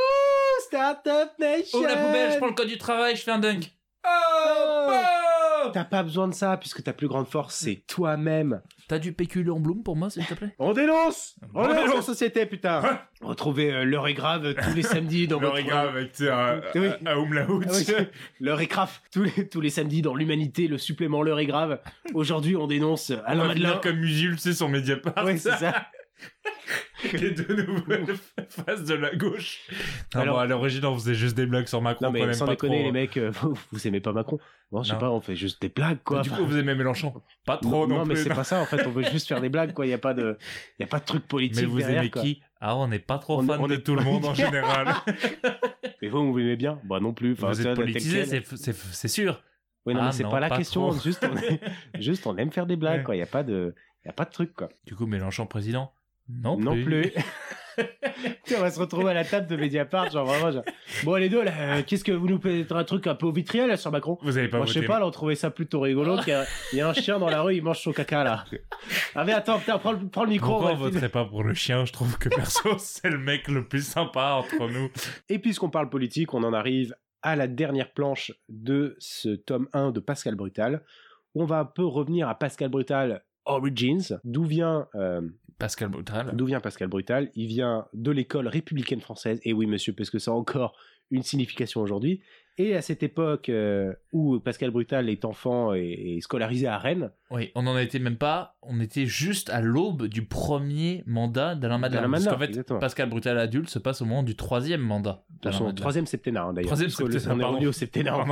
Startup Nation Ouvre la poubelle, je prends le code du travail, je fais un dunk. Oh Oh T'as pas besoin de ça, puisque ta plus grande force, c'est toi-même. T'as du pécule en bloom pour moi, s'il te plaît? On dénonce On On dénonce la société, putain Retrouvez euh, l'heure est grave euh, tous les [laughs] samedis dans votre... avec tu sais, un, Oui. un umlaut. Ah oui, [laughs] l'heure est grave tous les, tous les samedis dans l'humanité, le supplément l'heure est grave. Aujourd'hui, on dénonce euh, Alain Madelin. comme Musul, tu sais, sur Mediapart. Oui, c'est ça. [laughs] Les deux nouvelles faces de la gauche. Non, Alors- bon, à l'origine, on faisait juste des blagues sur Macron. Non mais aime sans pas déconner trop. les mecs, euh, [laughs] vous, vous aimez pas Macron Bon, je sais Non. pas, on fait juste des blagues quoi. Du coup, vous aimez Mélenchon Pas trop non, mais plus. c'est pas ça en fait, on veut juste faire des blagues quoi, il y a pas de il y a pas de truc politique Mais vous derrière, aimez quoi. qui? Ah, on n'est pas trop On- fan on de est- tout le monde en général. [laughs] Mais vous vous aimez bien? Bah non plus, enfin, vous êtes politisé, c'est- sûr. Oui, non, Ah mais c'est non, pas la pas question, juste on [laughs] est- juste on aime faire des blagues quoi, il y a pas de il y a pas de truc quoi. Du coup, Mélenchon président Non plus. Non plus. [laughs] On va se retrouver à la table de Mediapart, genre vraiment. genre, Bon, les deux, euh, qu'est-ce que vous nous faites un truc un peu au vitriol là, sur Macron? Vous avez pas Moi, je voté. sais pas, là, on trouvait ça plutôt rigolo. qu'il y a- Il y, a un chien dans la rue, il mange son caca là. Ah, mais attends, putain, prends le, prends le micro. Pourquoi on voterait pas pour le chien? Je trouve que perso, [laughs] c'est le mec le plus sympa entre nous. Et puisqu'on parle politique, on en arrive à la dernière planche de ce tome 1 de Pascal Brutal, on va un peu revenir à Pascal Brutal Origins, d'où vient euh, Pascal Brutal. D'où vient Pascal Brutal? Il vient de l'école républicaine française. Et oui, monsieur, parce que ça a encore une signification aujourd'hui. Et à cette époque euh, où Pascal Brutal est enfant et, et scolarisé à Rennes, Oui, on en était même pas. On était juste à l'aube du premier mandat d'Alain Madelin. Parce qu'en fait, exactement. Pascal Brutal adulte se passe au moment du troisième mandat. de son troisième septennat hein, d'ailleurs. Troisième septennat, On est revenu au septennat.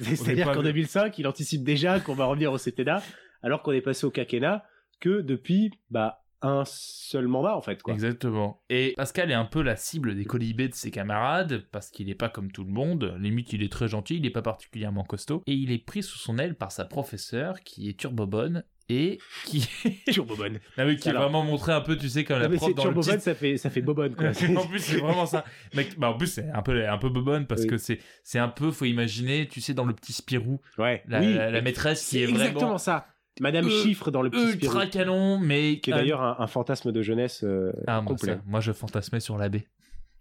C'est-à-dire qu'en de- 2005, il anticipe déjà qu'on va revenir au septennat, alors qu'on est passé au quinquennat que depuis bah, un seul mandat en fait. Quoi. Exactement. Et Pascal est un peu la cible des colibés de ses camarades, parce qu'il n'est pas comme tout le monde. Limite, il est très gentil, il n'est pas particulièrement costaud. Et il est pris sous son aile par sa professeure, qui est turbobonne, et qui, [laughs] Turbobonne. [laughs] Ah oui, qui est Alors- vraiment montré un peu, tu sais, comme la mais prof dans le Turbobonne, titre. ça fait, ça fait bobonne. Quoi. [laughs] en plus, c'est vraiment ça. Mec, bah, en plus, c'est un peu, un peu bobonne parce Oui. que c'est, c'est un peu, faut imaginer, tu sais, dans le petit Spirou, ouais. la, oui, la, la maîtresse qui est exactement vraiment ça. Madame Euh, Chiffre dans le petit Spirou. ultra canon, mais qui est d'ailleurs un, un fantasme de jeunesse euh, ah, moi, complet. ça, moi, je fantasmais sur l'abbé.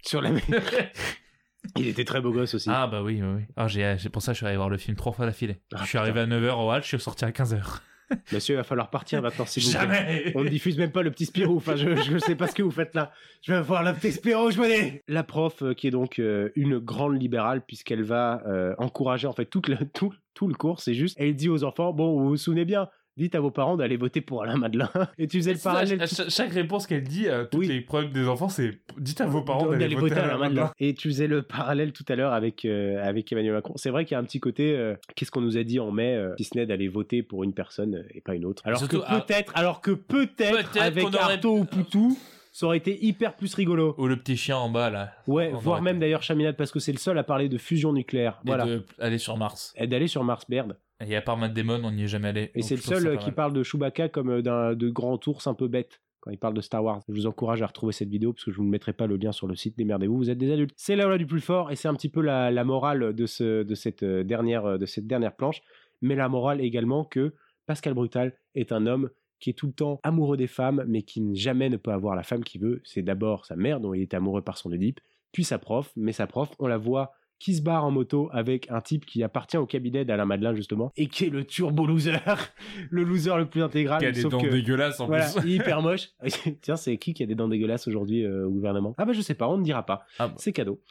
Sur la... [laughs] Il était très beau gosse aussi. Ah bah oui, oui, oui. Ah, j'ai, c'est pour ça je suis allé voir le film trois fois d'affilée. Ah, je suis arrivé à 9h au hall, je suis sorti à 15h. [laughs] Monsieur, il va falloir partir maintenant, s'il vous. Jamais On ne diffuse même pas le petit Spirou. Enfin, je ne sais pas ce que vous faites là. Je vais voir le petit Spirou, je venais. La prof, euh, qui est donc euh, une grande libérale, puisqu'elle va euh, encourager en fait toute le- tout, tout le cours. C'est juste, elle dit aux enfants Bon, vous vous souvenez bien, dites à vos parents d'aller voter pour Alain Madelin. [laughs] Et tu faisais le ça, parallèle. chaque, réponse qu'elle dit à tous Oui. les problèmes des enfants, c'est dites à vos parents d'aller d'aller voter la Madelin. Et tu faisais le parallèle tout à l'heure avec, euh, avec Emmanuel Macron. C'est vrai qu'il y a un petit côté, euh, qu'est-ce qu'on nous a dit en mai, euh, si ce n'est d'aller voter pour une personne euh, et pas une autre. Alors Surtout, que ah, peut-être, alors que peut-être avec aurait- Artaud ou Poutou, ça aurait été hyper plus rigolo. Ou le petit chien en bas, là. Ouais, voire même d'ailleurs Chaminade parce que c'est le seul à parler de fusion nucléaire. Et Voilà. de aller sur Mars. Et d'aller sur Mars, merde. Et à part Matt Damon, on n'y est jamais allé. Et c'est le seul euh, qui parle de Chewbacca comme euh, d'un de grand ours un peu bête quand il parle de Star Wars. Je vous encourage à retrouver cette vidéo parce que je vous ne mettrai pas le lien sur le site. Démerdez-vous, vous êtes des adultes. C'est la loi du plus fort et c'est un petit peu la, la morale de, ce, de, cette euh, dernière, de cette dernière planche. Mais la morale également que Pascal Brutal est un homme qui est tout le temps amoureux des femmes, mais qui jamais ne peut avoir la femme qu'il veut. C'est d'abord sa mère dont il est amoureux par son Oedipe, puis sa prof. Mais sa prof, on la voit qui se barre en moto avec un type qui appartient au cabinet d'Alain Madelin justement et qui est le turbo loser, [laughs] le loser le plus intégral. Qui a des sauf dents que- dégueulasses en voilà, plus. hyper moche. [laughs] Tiens, c'est qui qui a des dents dégueulasses aujourd'hui euh, au gouvernement? Ah bah je sais pas, on ne dira pas. Ah. C'est cadeau.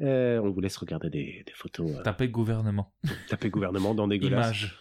Euh, on vous laisse regarder des, des photos. euh, Tapez gouvernement. tapez gouvernement, dents [laughs] dégueulasses. Image.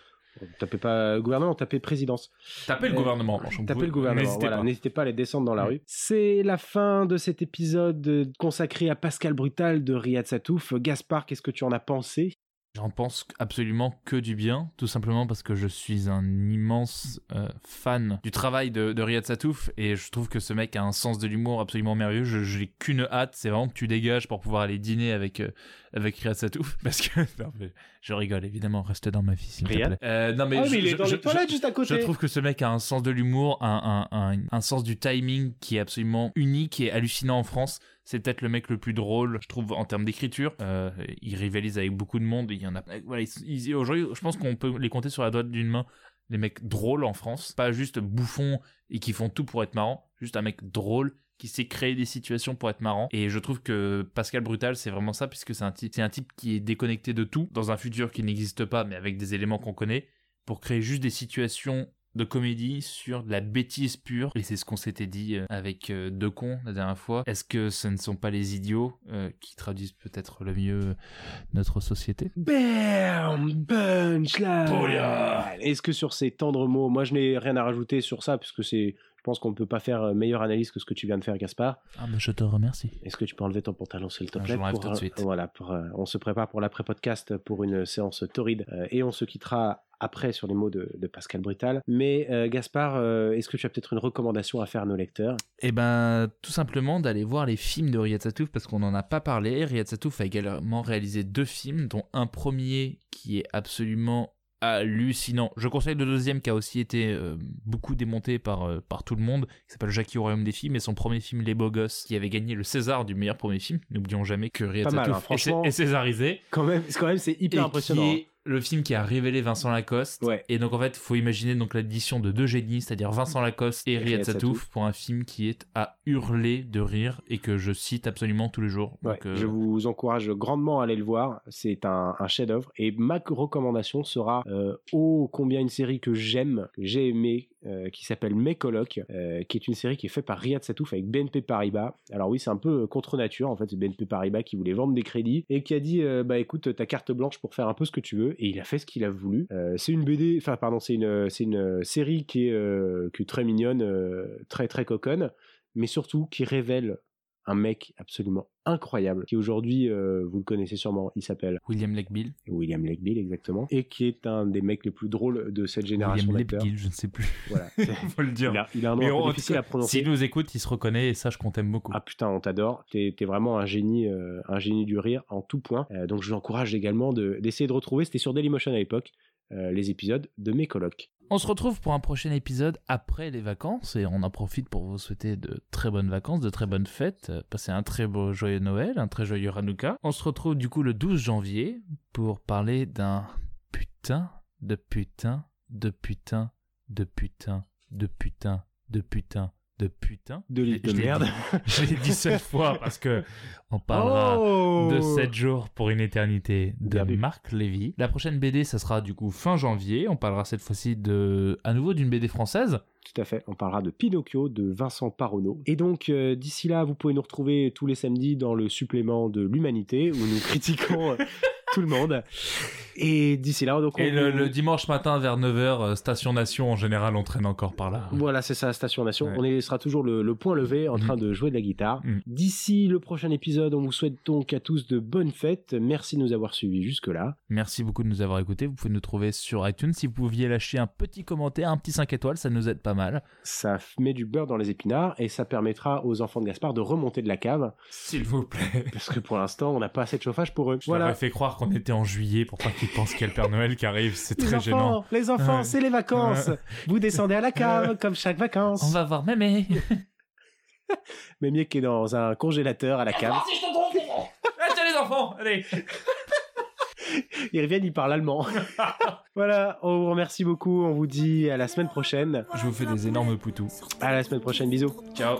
Tapez pas gouvernement, tapez présidence. Tapez le Euh, gouvernement. Je- Tapez le gouvernement. N'hésitez voilà, pas. N'hésitez pas à les descendre dans la rue. C'est la fin de cet épisode euh, consacré à Pascal Brutal de Riyad Satouf. Gaspard, qu'est-ce que tu en as pensé? J'en pense absolument que du bien, tout simplement parce que je suis un immense euh, fan du travail de, de Riyad Satouf et je trouve que ce mec a un sens de l'humour absolument merveilleux. Je j'ai qu'une hâte, c'est vraiment que tu dégages pour pouvoir aller dîner avec euh, avec Riyad Satouf [laughs] parce que [laughs] non, mais je rigole évidemment, reste dans ma vie s'il te Riyad plaît. Euh, non mais, Ah, je, mais il est je- dans je- les toilettes juste à côté. je trouve que ce mec a un sens de l'humour, un, un, un, un sens du timing qui est absolument unique et hallucinant en France. C'est peut-être le mec le plus drôle, je trouve, en termes d'écriture. Euh, il rivalise avec beaucoup de monde. Il y en a. Voilà, ils- ils- aujourd'hui, je pense qu'on peut les compter sur la doigt d'une main. Les mecs drôles en France, pas juste bouffons et qui font tout pour être marrant. Juste un mec drôle qui sait créer des situations pour être marrant. Et je trouve que Pascal Brutal, c'est vraiment ça, puisque c'est un type, c'est un type qui est déconnecté de tout, dans un futur qui n'existe pas, mais avec des éléments qu'on connaît, pour créer juste des situations de comédie sur de la bêtise pure. Et c'est ce qu'on s'était dit euh, avec euh, Deux cons la dernière fois. Est-ce que ce ne sont pas les idiots euh, qui traduisent peut-être le mieux notre société? Bam Punchline Est-ce que sur ces tendres mots, moi je n'ai rien à rajouter sur ça, puisque c'est, je pense qu'on ne peut pas faire euh, meilleure analyse que ce que tu viens de faire, Gaspard. Ah, mais je te remercie. Est-ce que tu peux enlever ton pantalon, s'il te Ah, plaît je tout de suite. Voilà, pour, euh, on se prépare pour l'après-podcast pour une séance torride euh, et on se quittera après sur les mots de, de Pascal Brutal. Mais euh, Gaspard, euh, est-ce que tu as peut-être une recommandation à faire à nos lecteurs? Eh ben, tout simplement d'aller voir les films de Riyad Satouf parce qu'on n'en a pas parlé. Riyad Satouf a également réalisé deux films, dont un premier qui est absolument hallucinant. Je conseille le deuxième qui a aussi été euh, beaucoup démonté par, euh, par tout le monde, qui s'appelle Jackie au royaume des films, et son premier film Les Beaux Gosses, qui avait gagné le César du meilleur premier film. N'oublions jamais que Riyad Satouf hein, est, est césarisé. Quand même, quand même c'est hyper et impressionnant. qui est le film qui a révélé Vincent Lacoste. Ouais. Et donc en fait, faut imaginer donc l'addition de deux génies, c'est-à-dire Vincent Lacoste et Riyad Satouf, Satouf. pour un film qui est à hurler de rire et que je cite absolument tous les jours. Ouais, Donc, euh, Je vous encourage grandement à aller le voir. C'est un, un chef-d'œuvre. Et ma recommandation sera euh, ô combien une série que j'aime, que j'ai aimé, euh, qui s'appelle Mes euh, qui est une série qui est faite par Riyad Satouf avec BNP Paribas. Alors oui, c'est un peu euh, contre nature. En fait, c'est BNP Paribas qui voulait vendre des crédits et qui a dit bah écoute, ta carte blanche pour faire un peu ce que tu veux. Et il a fait ce qu'il a voulu. C'est une BD, enfin pardon, c'est une c'est une série qui est qui est très mignonne, très très coconne, mais surtout qui révèle un mec absolument incroyable qui aujourd'hui, euh, vous le connaissez sûrement, il s'appelle William Legbill. William Legbill exactement, et qui est un des mecs les plus drôles de cette génération William d'acteurs. Lebgill, je ne sais plus. Voilà. [laughs] faut le dire. il, a, il a un nom un peu difficile cas, à prononcer. S'il nous écoute, il se reconnaît et sache qu'on t'aime beaucoup. Ah putain, on t'adore. T'es es vraiment un génie, euh, un génie du rire en tout point. Euh, donc je vous encourage également de- d'essayer de, retrouver. C'était sur Dailymotion à l'époque. euh, les épisodes de mes colocs. On se retrouve pour un prochain épisode après les vacances et on en profite pour vous souhaiter de très bonnes vacances, de très bonnes fêtes, euh, passez un très beau joyeux Noël, un très joyeux Hanouka. On se retrouve du coup le 12 janvier pour parler d'un de putain de putain de putain de putain de putain de putain. De Je de merde. Je l'ai dit cette [laughs] fois parce que on parlera Oh de 7 jours pour une éternité de Bien. Marc Lévy. La prochaine BD, ça sera du coup fin janvier. On parlera cette fois-ci de, à nouveau d'une BD française. Tout à fait, on parlera de Pinocchio de Vincent Paronneau. Et donc, euh, d'ici là, vous pouvez nous retrouver tous les samedis dans le supplément de l'humanité où nous [laughs] critiquons euh, tout le monde. Et d'ici là, donc on Et le, dimanche matin vers 9h, Station Nation, en général, on traîne encore par là. Voilà, c'est ça, Station Nation. Ouais. On sera toujours le, le point levé en Mhm. train de jouer de la guitare. Mhm. D'ici le prochain épisode, on vous souhaite donc à tous de bonnes fêtes. Merci de nous avoir suivis jusque-là. Merci beaucoup de nous avoir écoutés. Vous pouvez nous trouver sur iTunes. Si vous pouviez lâcher un petit commentaire, un petit 5 étoiles, ça nous aide pas mal. Ça met du beurre dans les épinards et ça permettra aux enfants de Gaspard de remonter de la cave S'il vous plaît. parce que pour l'instant, on n'a pas assez de chauffage pour eux. Je voilà. ai fait croire qu'on était en juillet pour pas qu'ils pensent qu'il y a le Père Noël qui arrive. C'est très enfants, gênant. les enfants, Ouais. c'est les vacances. Vous descendez à la cave comme chaque vacances. On va voir mémé. [laughs] Mémier qui est dans un congélateur à la cave. si je te trompe Tiens les enfants, allez [laughs] Ils reviennent, ils parlent allemand. [laughs] voilà, on vous remercie beaucoup. On vous dit à la semaine prochaine. Je vous fais des énormes poutous. À la semaine prochaine, bisous. Ciao.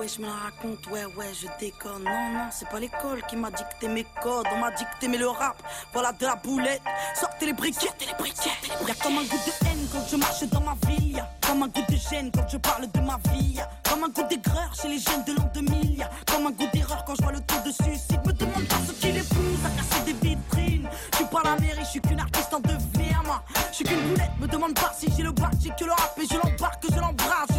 Ouais, je me la raconte, ouais, ouais, je déconne. Non, non, c'est pas l'école qui m'a dicté mes codes. On m'a dicté, mais le rap, voilà de la boulette. Sortez les briquets, sortez les briquets. Y'a comme un goût de haine quand je marche dans ma ville. Comme un goût de gêne quand je parle de ma vie. Comme un goût d'aigreur chez les jeunes de l'an 2000. Y'a comme un goût d'erreur quand je vois le taux de suicide. Me demande pas ce qui les pousse à casser des vitrines. Je suis pas la mairie, je suis qu'une artiste en devenir, moi. Je suis qu'une boulette, me demande pas si j'ai le bac, j'ai que le rap et je l'embarque, je l'embrasse,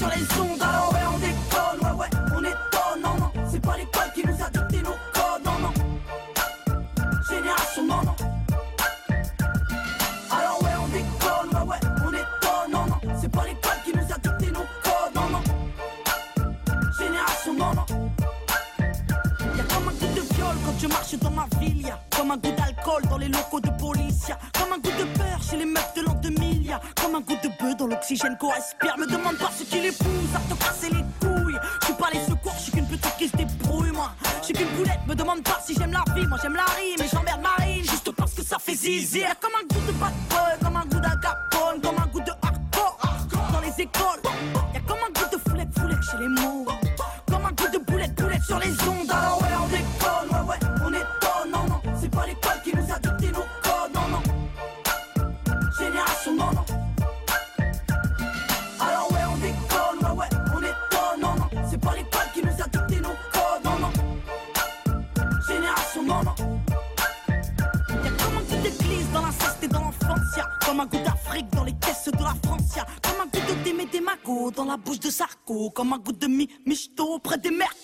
sur les ondes. Alors ouais, on déconne, ouais, ouais, on étonne, non, non. C'est pas l'école qui nous a dicté nos codes, non, non. Génération, non, non. Alors ouais, on déconne, ouais, ouais, on étonne, non, non. C'est pas l'école qui nous a dicté nos codes, non, non. Génération, non, non. Y'a comme un goût de viol quand je marche dans ma ville. Y'a comme un goût d'alcool dans les locaux de l'oxygène qu'on respire. Me demande pas ce qui les à te casser les couilles. Je suis pas les secours, je suis qu'une petite qui se débrouille, moi. Je suis qu'une boulette, me demande pas si j'aime la vie. Moi j'aime la rime et j'emmerde Marine. Juste parce que ça fait zizi. Y'a comme un goût de bad la bouche de Sarko. Comme un goût de mi michto près des mercos.